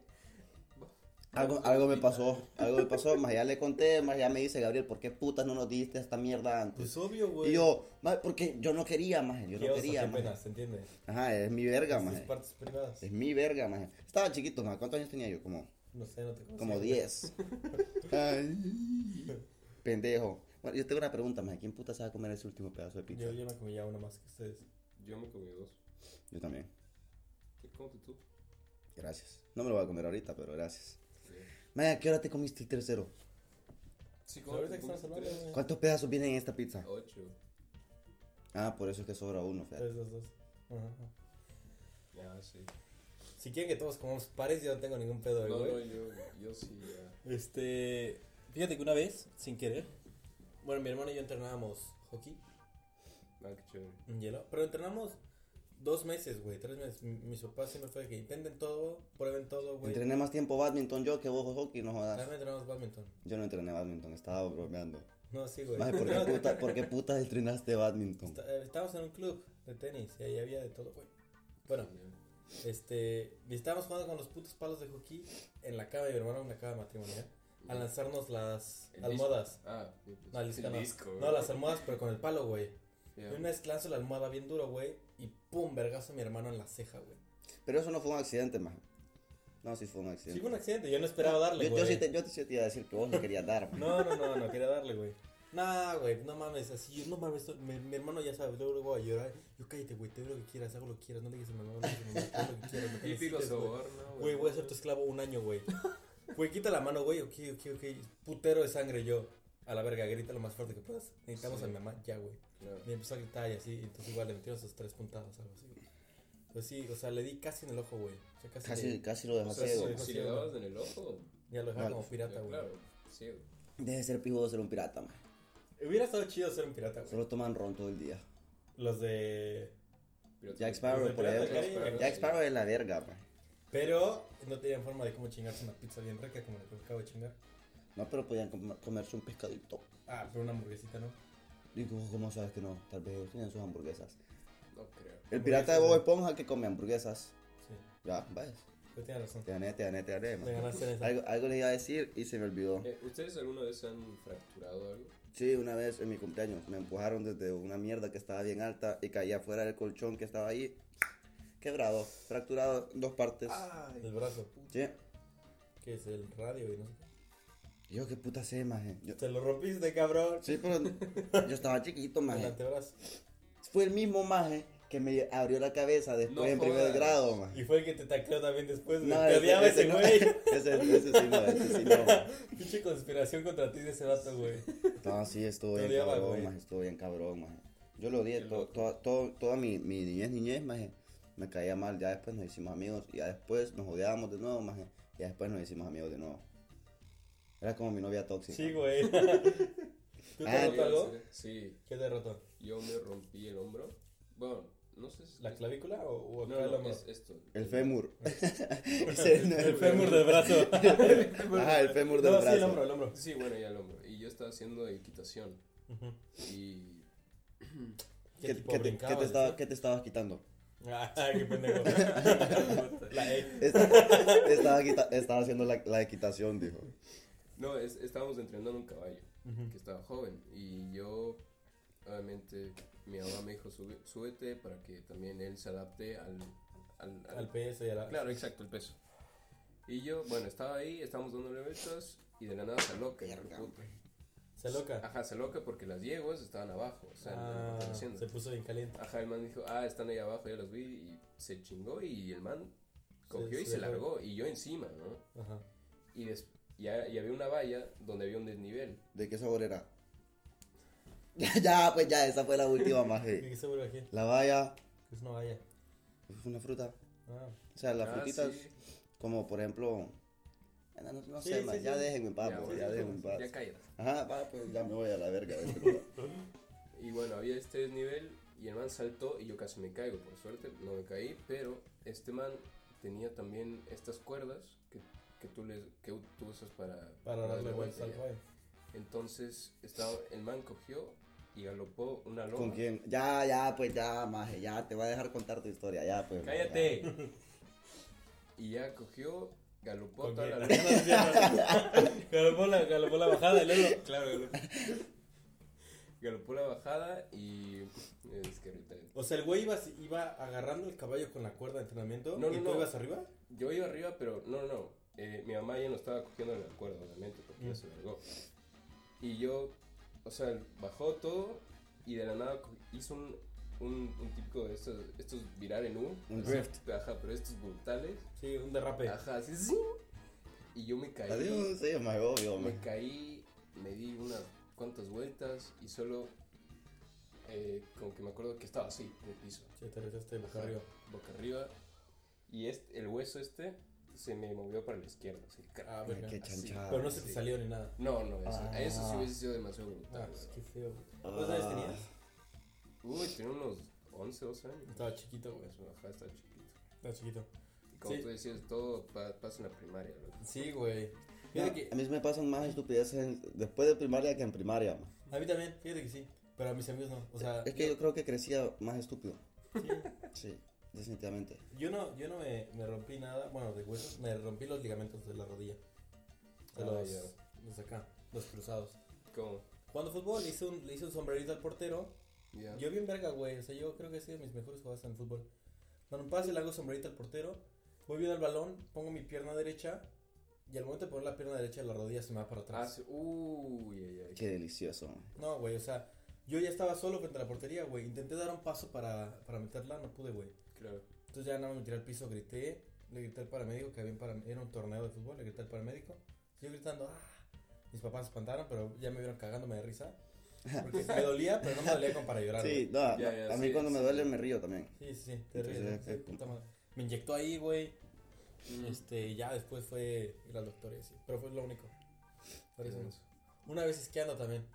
algo, algo me pasó, algo me pasó, maje. Ya le conté, maje, ya me dice, Gabriel, ¿por qué putas no nos diste esta mierda antes? Pues obvio, güey. Y yo, maje, porque yo no quería, maje. Yo no quería, pena, ¿se entiende? Ajá, es mi verga, maje. partes privadas. Es mi verga, maje. Estaba chiquito, maje. ¿Cuántos años tenía yo? Como No sé, no te conozco. Como 10. Ay, pendejo. Bueno, yo tengo una pregunta, maje. ¿Quién puta se va a comer ese último pedazo de pizza? Yo, yo me comí ya una más que ustedes. Yo me comí dos. Yo también. ¿Qué comes tú? Gracias. No me lo voy a comer ahorita, pero gracias. Sí. Maje, ¿a qué hora te comiste el tercero? Sí, Pero ahorita que estamos hablando, güey. ¿Cuántos pedazos vienen en esta pizza? Ocho. Ah, por eso es que sobra uno, fíjate. Tres, dos, dos. Ajá, ajá. Ya, sí. Si quieren que todos comamos pares, yo no tengo ningún pedo, No, güey. no, yo, yo sí, ya. Este. Fíjate que una vez, sin querer. Bueno, mi hermano y yo entrenábamos hockey Ah, qué chévere. en hielo. Pero entrenamos dos meses, güey. Tres meses. Mi- Mis papás siempre fue que intenten todo, prueben todo, güey. Entrené más tiempo badminton yo que vos hockey, no jodas. También entrenamos badminton. Yo no entrené badminton, estaba bromeando. No, sí, güey. ¿por qué puta, ¿por qué puta entrenaste badminton? Está- eh, Estábamos en un club de tenis y ahí había de todo, güey. Bueno, este. Y estábamos jugando con los putos palos de hockey en la cama de mi hermano, en la cama matrimonial. A lanzarnos las El almohadas. disco. Ah, pues, No, el disco el no. disco, No, las almohadas, pero con el palo, güey. Ya. Y una vez que lanzo la almohada bien duro, güey. Y pum, vergazo a mi hermano en la ceja, güey. Pero eso no fue un accidente, maje. No, sí fue un Sí, accidente. fue un accidente. Yo no esperaba darle, yo, güey. yo sí te, yo sí te iba a decir que vos le querías dar. maje. No, no, no, no quería darle, güey. Nah, güey, no mames, así, no mames, esto- mi, mi hermano ya sabe, luego, luego voy a llorar. Yo cállate, güey, te doy lo que quieras, hago lo que quieras, no le digas a mi mamá, no le digas a mi lo que quieras, que Típico soborno, Güey, voy a ser tu esclavo un año, güey. Güey, quita la mano, güey, ok, ok, ok. Putero de sangre yo. A la verga, grita lo más fuerte que puedas. Necesitamos Sí. a mi mamá, ya, güey. Claro. Y empezó a gritar y así, y entonces igual le metieron sus tres puntadas, algo así. güey. Pues sí, o sea, le di casi en el ojo, güey. O sea, casi, Casi, le- casi lo dejó O sea, sí, si, sí, le sí, dabas en el ojo, ya lo dejaba Vale. como pirata, güey. claro, ciego. Deje de ser pijudo de ser un pirata, maje. Hubiera estado chido ser un pirata, güey. Solo toman ron todo el día. Los de... Jack Sparrow, por ejemplo. Jack Sparrow es la verga, maje. Pero no tenían forma de cómo chingarse una pizza bien rica como la que acabo de chingar. No, pero podían com- comerse un pescadito. Ah, pero una hamburguesita, ¿no? Digo, ¿cómo sabes que no? Tal vez tienen sus hamburguesas. No creo. El pirata de Bob Esponja que come hamburguesas. Sí, Ya, vayas. pues tienes razón. Te gané, te gané, te gané, ganaste en. Algo, algo les iba a decir y se me olvidó. Eh, ¿Ustedes alguna vez han fracturado algo? Sí, una vez en mi cumpleaños me empujaron desde una mierda que estaba bien alta y caía fuera del colchón que estaba ahí. Quebrado, fracturado en dos partes. El brazo. Sí. Que es el radio y no sé qué. Yo qué puta sé, maje. Yo- Te lo rompiste, cabrón. Sí, pero yo estaba chiquito, maje. Fue el mismo maje que me abrió la cabeza después No en primer grado, maje. Y fue el que te tacleó también después. No, te odiaba ese güey. Ese, ese sí no, ese sí no. Pinche conspiración contra ti de ese vato, güey. No, sí, estuvo bien odiaba, cabrón, güey. maje. Estuvo bien cabrón, maje. Yo lo odié Qué to- loco. to- to- toda mi, mi niñez, niñez, maje. Me caía mal. Ya después nos hicimos amigos. Ya después nos odiábamos de nuevo, maje. Ya después nos hicimos amigos de nuevo. Era como mi novia tóxica. Sí, güey. ¿Tú te Ah, roto algo? Sí, ¿Qué te roto? yo me rompí el hombro. Bueno, no sé si... ¿La clavícula o, o No, acá el no, hombro? es esto. El fémur. Ese no El fémur del brazo. Ajá, el fémur del no, brazo. sí, el hombro, el hombro. Sí, bueno, ya el hombro. Y yo estaba haciendo equitación. Ujú. Y... ¿Qué, tipo qué te, qué brincabas, te estaba, qué te estabas quitando? Ah, qué pendejo. La E. Estaba, estaba, quita- estaba haciendo la, la equitación, dijo. No, es- estábamos entrenando un caballo. Ujú. que estaba joven y yo obviamente mi mamá me dijo "Sube- súbete para que también él se adapte al, al, al- Al peso y a la. claro exacto el peso y yo bueno estaba ahí estábamos dándole vueltas y de la nada se loca hijo de Verga. puta. Se loca. ajá se loca porque las yeguas estaban abajo o sea Ah, estaban haciendo. se puso bien caliente. ajá el man dijo ah están ahí abajo ya los vi y se chingó y el man cogió y se se largó y yo encima no Ajá. y des- ya, y había una valla donde había un desnivel ¿De qué sabor era? Ya, ya, pues ya, esa fue la última más. ¿Qué qué vuelve aquí? La valla Es una valla. es una fruta. Ah. O sea, las Ah, frutitas, sí. como por ejemplo. No, no- no Sí, sé, sí, man, sí. ya déjenme en paz, Ya, sí, ya sí, déjenme en paz. ya cállate Ajá, va, pues ya me voy a la verga. de este. Y bueno, había este desnivel y el man saltó y yo casi me caigo, por suerte no me caí, pero este man tenía también estas cuerdas que, que tú, les, que tú usas para, Para darle vuelta al. Entonces estaba, el man cogió y galopó una loma. ¿Con quién? Ya, ya, pues ya, maje, ya, te voy a dejar contar tu historia, ya, pues. ¡Cállate! y ya cogió, galopó ¿Con toda quién? la ¿Qué loma. Galopó la, galopó la bajada y luego. claro, galopó. galopó la bajada y... Es que ahorita... O sea, el güey iba, iba agarrando el caballo con la cuerda de entrenamiento. No, ¿Y no, tú no. ibas arriba? Yo iba arriba, pero no, no. Eh, mi mamá ya no estaba cogiendo el acuerdo, obviamente, porque ya Mm. se largó. Y yo, o sea, bajó todo y de la nada hizo un, un, un típico de estos, estos virar en U. Un así, drift. Ajá, pero estos brutales. Sí, un derrape. Ajá, así, sí. Y yo me caí. Adiós, sí, más obvio, Me man. caí, me di unas cuantas vueltas y solo, eh, como que me acuerdo que estaba así, en el piso. Sí, te boca arriba. Boca arriba. Y este, el hueso este se me movió para la izquierda. Así, Ah, verga. Qué chanchada. Pero no se te sí. salió ni nada. No, no, eso, Ah. eso sí hubiese sido demasiado brutal. Ah, güey. pues qué feo. güey. ¿Cuántos años tenías? Uy, tenía unos 11, 12 años. Estaba chiquito, güey. Eso, Ajá, estaba chiquito. Estaba chiquito. Y como Sí. tú decías, todo pa- pasa en la primaria. loco. Sí, güey. No, Fíjate que. A mí me pasan más estupideces en- después de primaria que en primaria, man. A mí también, fíjate que sí. Pero a mis amigos no. O sea, Es que yo creo que crecía más estúpido. sí. Sí, definitivamente. yo no, yo no me, me rompí nada, bueno, de huesos, me rompí los ligamentos de la rodilla. De Ah, los, acá, los cruzados. ¿Cómo? Jugando fútbol, le hice un, le hice un sombrerito al portero. Yo bien verga, güey. O sea, yo creo que he sido de mis mejores jugadas en fútbol. Cuando un pase le hago sombrerito al portero, voy bien al balón, pongo mi pierna derecha y al momento de poner la pierna derecha la rodilla se me va para Ah, atrás. sí. Uy, ay, ay. Qué delicioso. No, güey, o sea, yo ya estaba solo frente a la portería, güey. Intenté dar un paso para, para meterla, no pude, güey. Claro. Entonces ya nada más me tiré al piso, grité, le grité al paramédico, que había un era un torneo de fútbol, le grité al paramédico. Yo gritando, ¡ah! Mis papás se espantaron, pero ya me vieron cagándome de risa. Porque me dolía, pero no me dolía como para llorar. Sí, no, Ya, ya, a mí sí, cuando me sí. duele me río también. Sí, sí, sí, te ríes, Entonces, ¿no? Sí, puta madre. Me inyectó ahí, güey. Mm. Este, y ya después fue ir al doctor y así. Pero fue lo único. Por eso. Una vez esquiando también.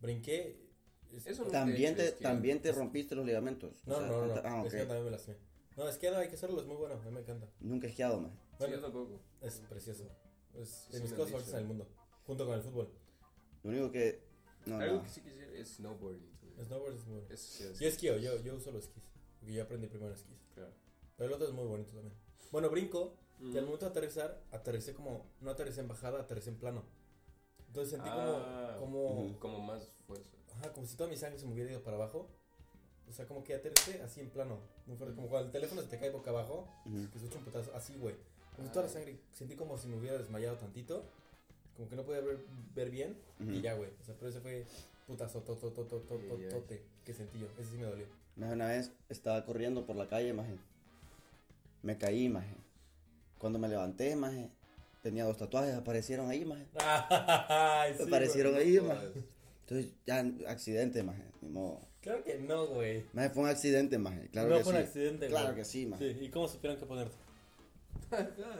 Brinqué. Es- Eso no También te también te rompiste los ligamentos. O No, sea, no, no, no. Ah, ok. Esquiando también me lastimé. No, esquiando hay que hacerlo, es muy bueno. A mí me encanta. Nunca he esquiado, man. Sí, Bueno, yo tampoco. es precioso. Es Sí, de mis cosas favoritas en el mundo. Junto con el fútbol. Lo único que. No, Algo no. que sí quisiera es snowboarding. Snowboard es muy bueno. Eso sí es. Yo esquío, yo, yo uso los esquís. Porque yo aprendí primero esquís. Claro. Pero el otro es muy bonito también. Bueno, brinco. Y al Mm. momento de aterrizar, aterricé como. No aterricé en bajada, aterricé en plano. Entonces sentí Ah. como. como Ujú. Como más fuerza. Ajá, como si toda mi sangre se me hubiera ido para abajo. O sea, como que aterricé así en plano. Muy fuerte. Como cuando el teléfono se te cae boca abajo. Que se echa un putazo. Así, güey. Como si toda la sangre. Sentí como si me hubiera desmayado tantito. Como que no podía ver, ver bien. Y ya, güey. O sea, pero ese fue putazo, tote que sentí yo. Ese sí me dolió. Una vez estaba corriendo por la calle, maje. Me caí, maje. Cuando me levanté, maje, tenía dos tatuajes, aparecieron ahí, maje. Ay, sí, aparecieron ahí, maje. Entonces, ya, accidente, maje, ni modo. Claro que no, güey. Maje, fue un accidente, maje, claro no que fue sí. un accidente, güey. Claro que sí, maje. Sí, ¿y cómo supieron que ponerte?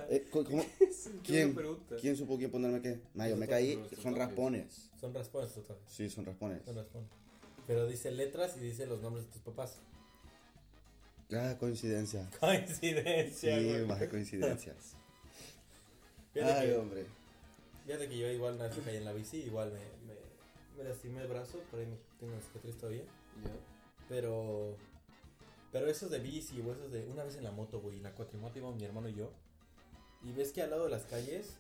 Eh, ¿cómo- cómo- Sí, qué ¿Quién? buena pregunta. ¿Quién supo quién ponerme qué? Maje, yo me caí, son raspones. Son raspones vez. Sí, son raspones. Son raspones. Pero dice letras y dice los nombres de tus papás. Ah, coincidencia. Coincidencia, Sí, güey. maje, coincidencias. Ay, que, hombre. fíjate que yo igual una vez me caí en la bici, igual me, me, me lastimé el brazo, por ahí me- tengo una cicatriz todavía. Ya. Pero. Pero esos de bici o esos de. Una vez en la moto, güey, en la cuatrimoto íbamos mi hermano y yo. Y ves que al lado de las calles.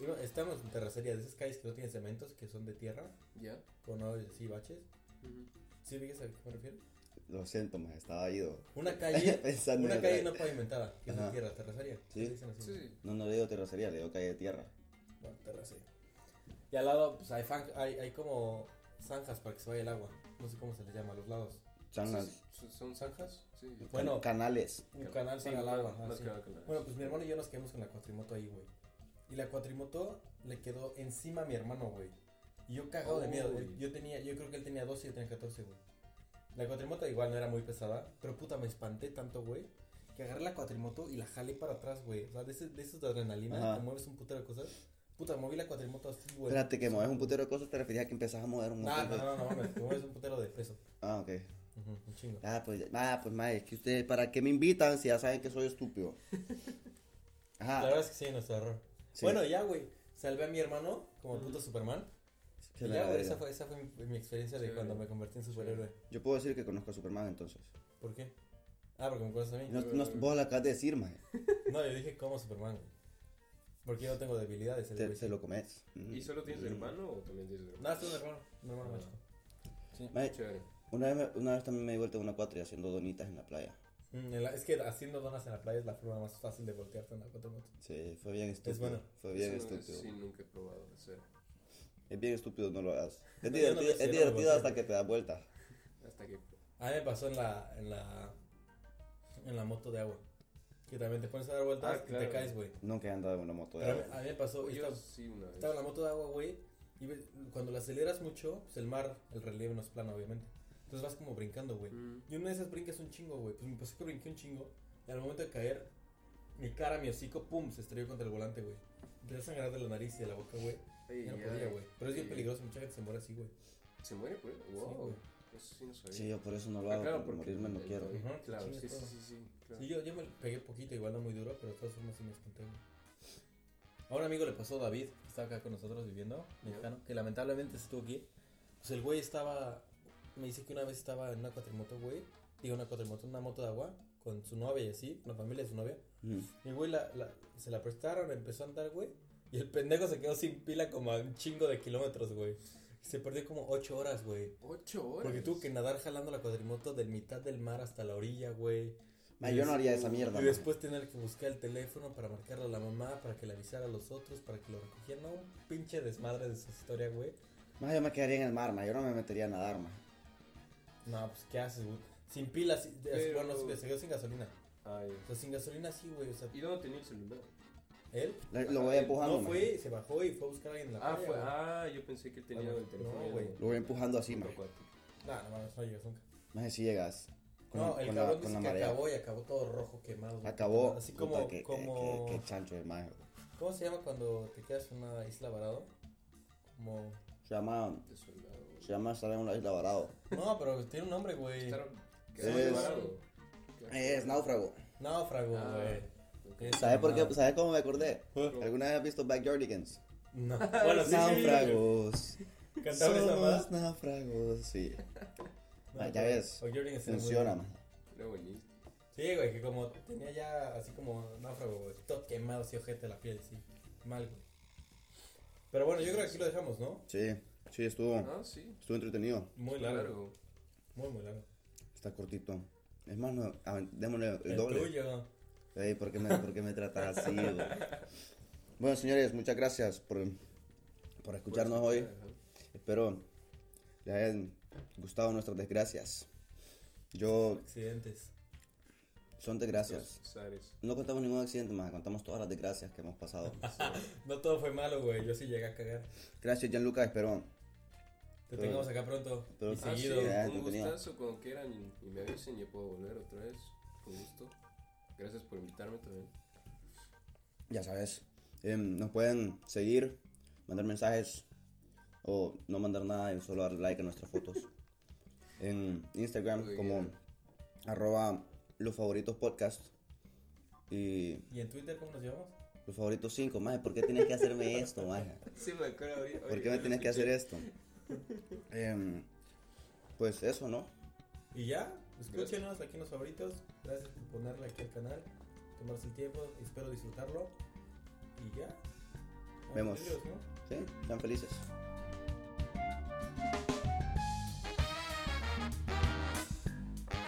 iba- estamos en terracería, de esas calles que no tienen cementos, que son de tierra, Ya. con no así baches. Ujú. ¿Sí ves a qué me refiero? Lo siento, maje, estaba ido. Una calle. Pensando una calle no pavimentada, que es de tierra, terracería. Sí. le dicen así. Sí, sí. No, no le digo terracería, le digo calle de tierra. Bueno, terracería. Y al lado, pues hay, fan- hay, hay como zanjas para que se vaya el agua. No sé cómo se les llama, a los lados. Sí, sí, ¿Son zanjas? Sí. Bueno. canales. Un canal Sí, para el agua. canal. Bueno, pues mi hermano y yo nos quedamos con la cuatrimoto ahí, güey. Y la cuatrimoto le quedó encima a mi hermano, güey. Y yo cagado de miedo. Uy. Yo tenía, yo creo que él tenía 12 y yo tenía 14, güey. La cuatrimoto igual no era muy pesada, pero puta, me espanté tanto, güey. Que agarré la cuatrimoto y la jalé para atrás, güey. O sea, de, ese, de esos de adrenalina, Ajá. te mueves un putero de cosas. Puta, moví la cuatrimoto así, güey. Espérate, que mueves un putero de cosas, te referías a que empezás a mover un No, montón no, de... no, no, mames, te mueves un putero de peso. Ah, ok. Un chingo. Ah, pues, ah, pues, mae, es que ustedes, ¿para qué me invitan si ya saben que soy estúpido? La Ajá. verdad es que sí, nuestro error. Sí. Bueno, ya, güey. Salvé a mi hermano como puto Superman. Y la ya, güey, esa fue, esa fue mi, mi experiencia de cuando me convertí en superhéroe. Yo puedo decir que conozco a Superman entonces. ¿Por qué? Ah, porque me conoces a mí. No, no, vos lo acabas de decir, mae. No, yo dije como Superman, güey. Porque yo no tengo debilidades. el Te, lo comes. Mm. ¿Y solo tienes Mm. hermano o también tienes hermano? No, un hermano. Un hermano Ah. más chico. Sí. Una vez, me- una vez también me di vuelta en una cuatria haciendo donitas en la playa. Mm, en la- es que haciendo donas en la playa es la forma más fácil de voltearte en la cuatrimoto. Sí, fue bien estúpido. bueno. Fue bien Eso no- estúpido. Sí, nunca he probado de hacer. Es bien estúpido, no lo hagas. Es No, divertido, es no me divertido hasta que te das vuelta. Hasta que. A mí me pasó en la, en la, en la moto de agua. Que también te pones a dar vueltas Ah, y te claro. caes, güey. Nunca he andado en una moto de Pero a mí, agua. a mí me pasó, Yo estaba, sí, una vez. estaba en la moto de agua, güey, y cuando la aceleras mucho, pues el mar, el relieve no es plano, obviamente. Entonces vas como brincando, güey. Mm. Y una de esas brincas un chingo, güey. Pues me pasó que brinqué un chingo. Y al momento de caer, mi cara, mi hocico, pum, se estrelló contra el volante, güey. Empecé a sangrar de la nariz y de la boca, güey. Ey, Ya no podía, güey. Pero es bien sí. peligroso, mucha gente se muere así, güey. ¿Se muere, pues? Wow. güey. Eso sí no sabía. Sí, yo por eso no lo Ah, hago, claro, por porque morirme no el quiero. toque, Ajá, te Claro, sí, sí, sí, sí. claro. Sí, yo, yo me pegué poquito, igual no muy duro, pero de todas formas sí me espanté. A un amigo le pasó a David, que estaba acá con nosotros viviendo, mexicano, que lamentablemente estuvo aquí. Pues el güey estaba, me dice que una vez estaba en una cuatrimoto, güey, digo una cuatrimoto, una moto de agua, con su novia y así, con la familia de su novia. Mm. Y el güey la, la- se la prestaron, empezó a andar, güey, y el pendejo se quedó sin pila como a un chingo de kilómetros, güey. Se perdió como ocho horas, güey. Ocho horas. Porque tuvo que nadar jalando la cuatrimoto de mitad del mar hasta la orilla, güey. Ah, yo no haría esa mierda. Y después tener que buscar el teléfono para marcarle a la mamá, para que le avisara a los otros, para que lo recogieran. No, un pinche desmadre de esa historia, güey. Más yo me quedaría en el mar, man. Yo no me metería a nadar, man. No, pues, ¿qué haces, güey? Sin pilas, sin- Pero- bueno, se se quedó sin gasolina. Ay. O sea, sin gasolina sí, güey. O sea, ¿Y dónde tenía el celular? Él Le- Lo voy empujando, no man. fue, se bajó y fue a buscar a alguien en la Ah, playa, fue. Ah, yo pensé que él tenía no. el teléfono. No, güey. Lo voy empujando así, man. No, no mames, no llegas nunca. Más si llegas. Con No, la, el con cabrón la, con dice la que marea. acabó y acabó todo rojo, quemado. güey. Acabó. Así puta, como, que, que- como... que- que chancho de man. ¿Cómo se llama cuando te quedas en una isla varado? Como... Se llama, se llama estar en una isla varado. No, pero tiene un nombre, güey. Estar- Es-. Es náufrago. Náufrago, Ah, güey. ¿Sabes por qué? ¿Sabes cómo me acordé? ¿Alguna vez has visto Backyardigans? No. Bueno, sí, sí. Náufragos. Cantaba esa más. náufragos. Sí. Ya ves, Funciona, Funciona, man. Sí, güey, que como tenía ya así como náufrago, güey. Todo quemado, así ojete la piel, sí. Mal, güey. Pero bueno, yo creo que aquí lo dejamos, ¿no? Sí, sí, estuvo, Ah, sí. estuvo entretenido. Muy largo. Muy, muy largo. Está cortito. Es más, no, démosle el, El doble. tuyo. Ey, ¿por, qué me, por qué me tratas así, güey? Bueno, señores, muchas gracias por, por escucharnos hoy. Ajá. Espero les hayan gustado nuestras desgracias. Yo, Accidentes. son desgracias. No contamos ningún accidente más, contamos todas las desgracias que hemos pasado. No todo fue malo, güey. Yo sí llegué a cagar. Gracias, Gianluca, espero. Te Pero- tengamos acá pronto. pero- y Ah, sí, seguido. ya, un gustazo cuando quieran y, y me avisen, yo puedo volver otra vez. Con gusto. Gracias por invitarme también. Ya sabes, em, nos pueden seguir, mandar mensajes o no mandar nada y solo dar like a nuestras fotos. En Instagram Muy como bien. arroba los favoritos podcast y ¿Y en Twitter cómo nos llamamos? los favoritos 5. Maje, ¿por qué tienes que hacerme esto, maje? Sí, me acuerdo ahorita. ¿Por qué me tienes que hacer esto? Em, pues eso, ¿no? Y ya, Escúchenos aquí en los favoritos. Gracias por ponerle aquí al canal, tomarse el tiempo. Espero disfrutarlo. Y ya. Vemos. Ellos, ¿no? Sí, sean felices.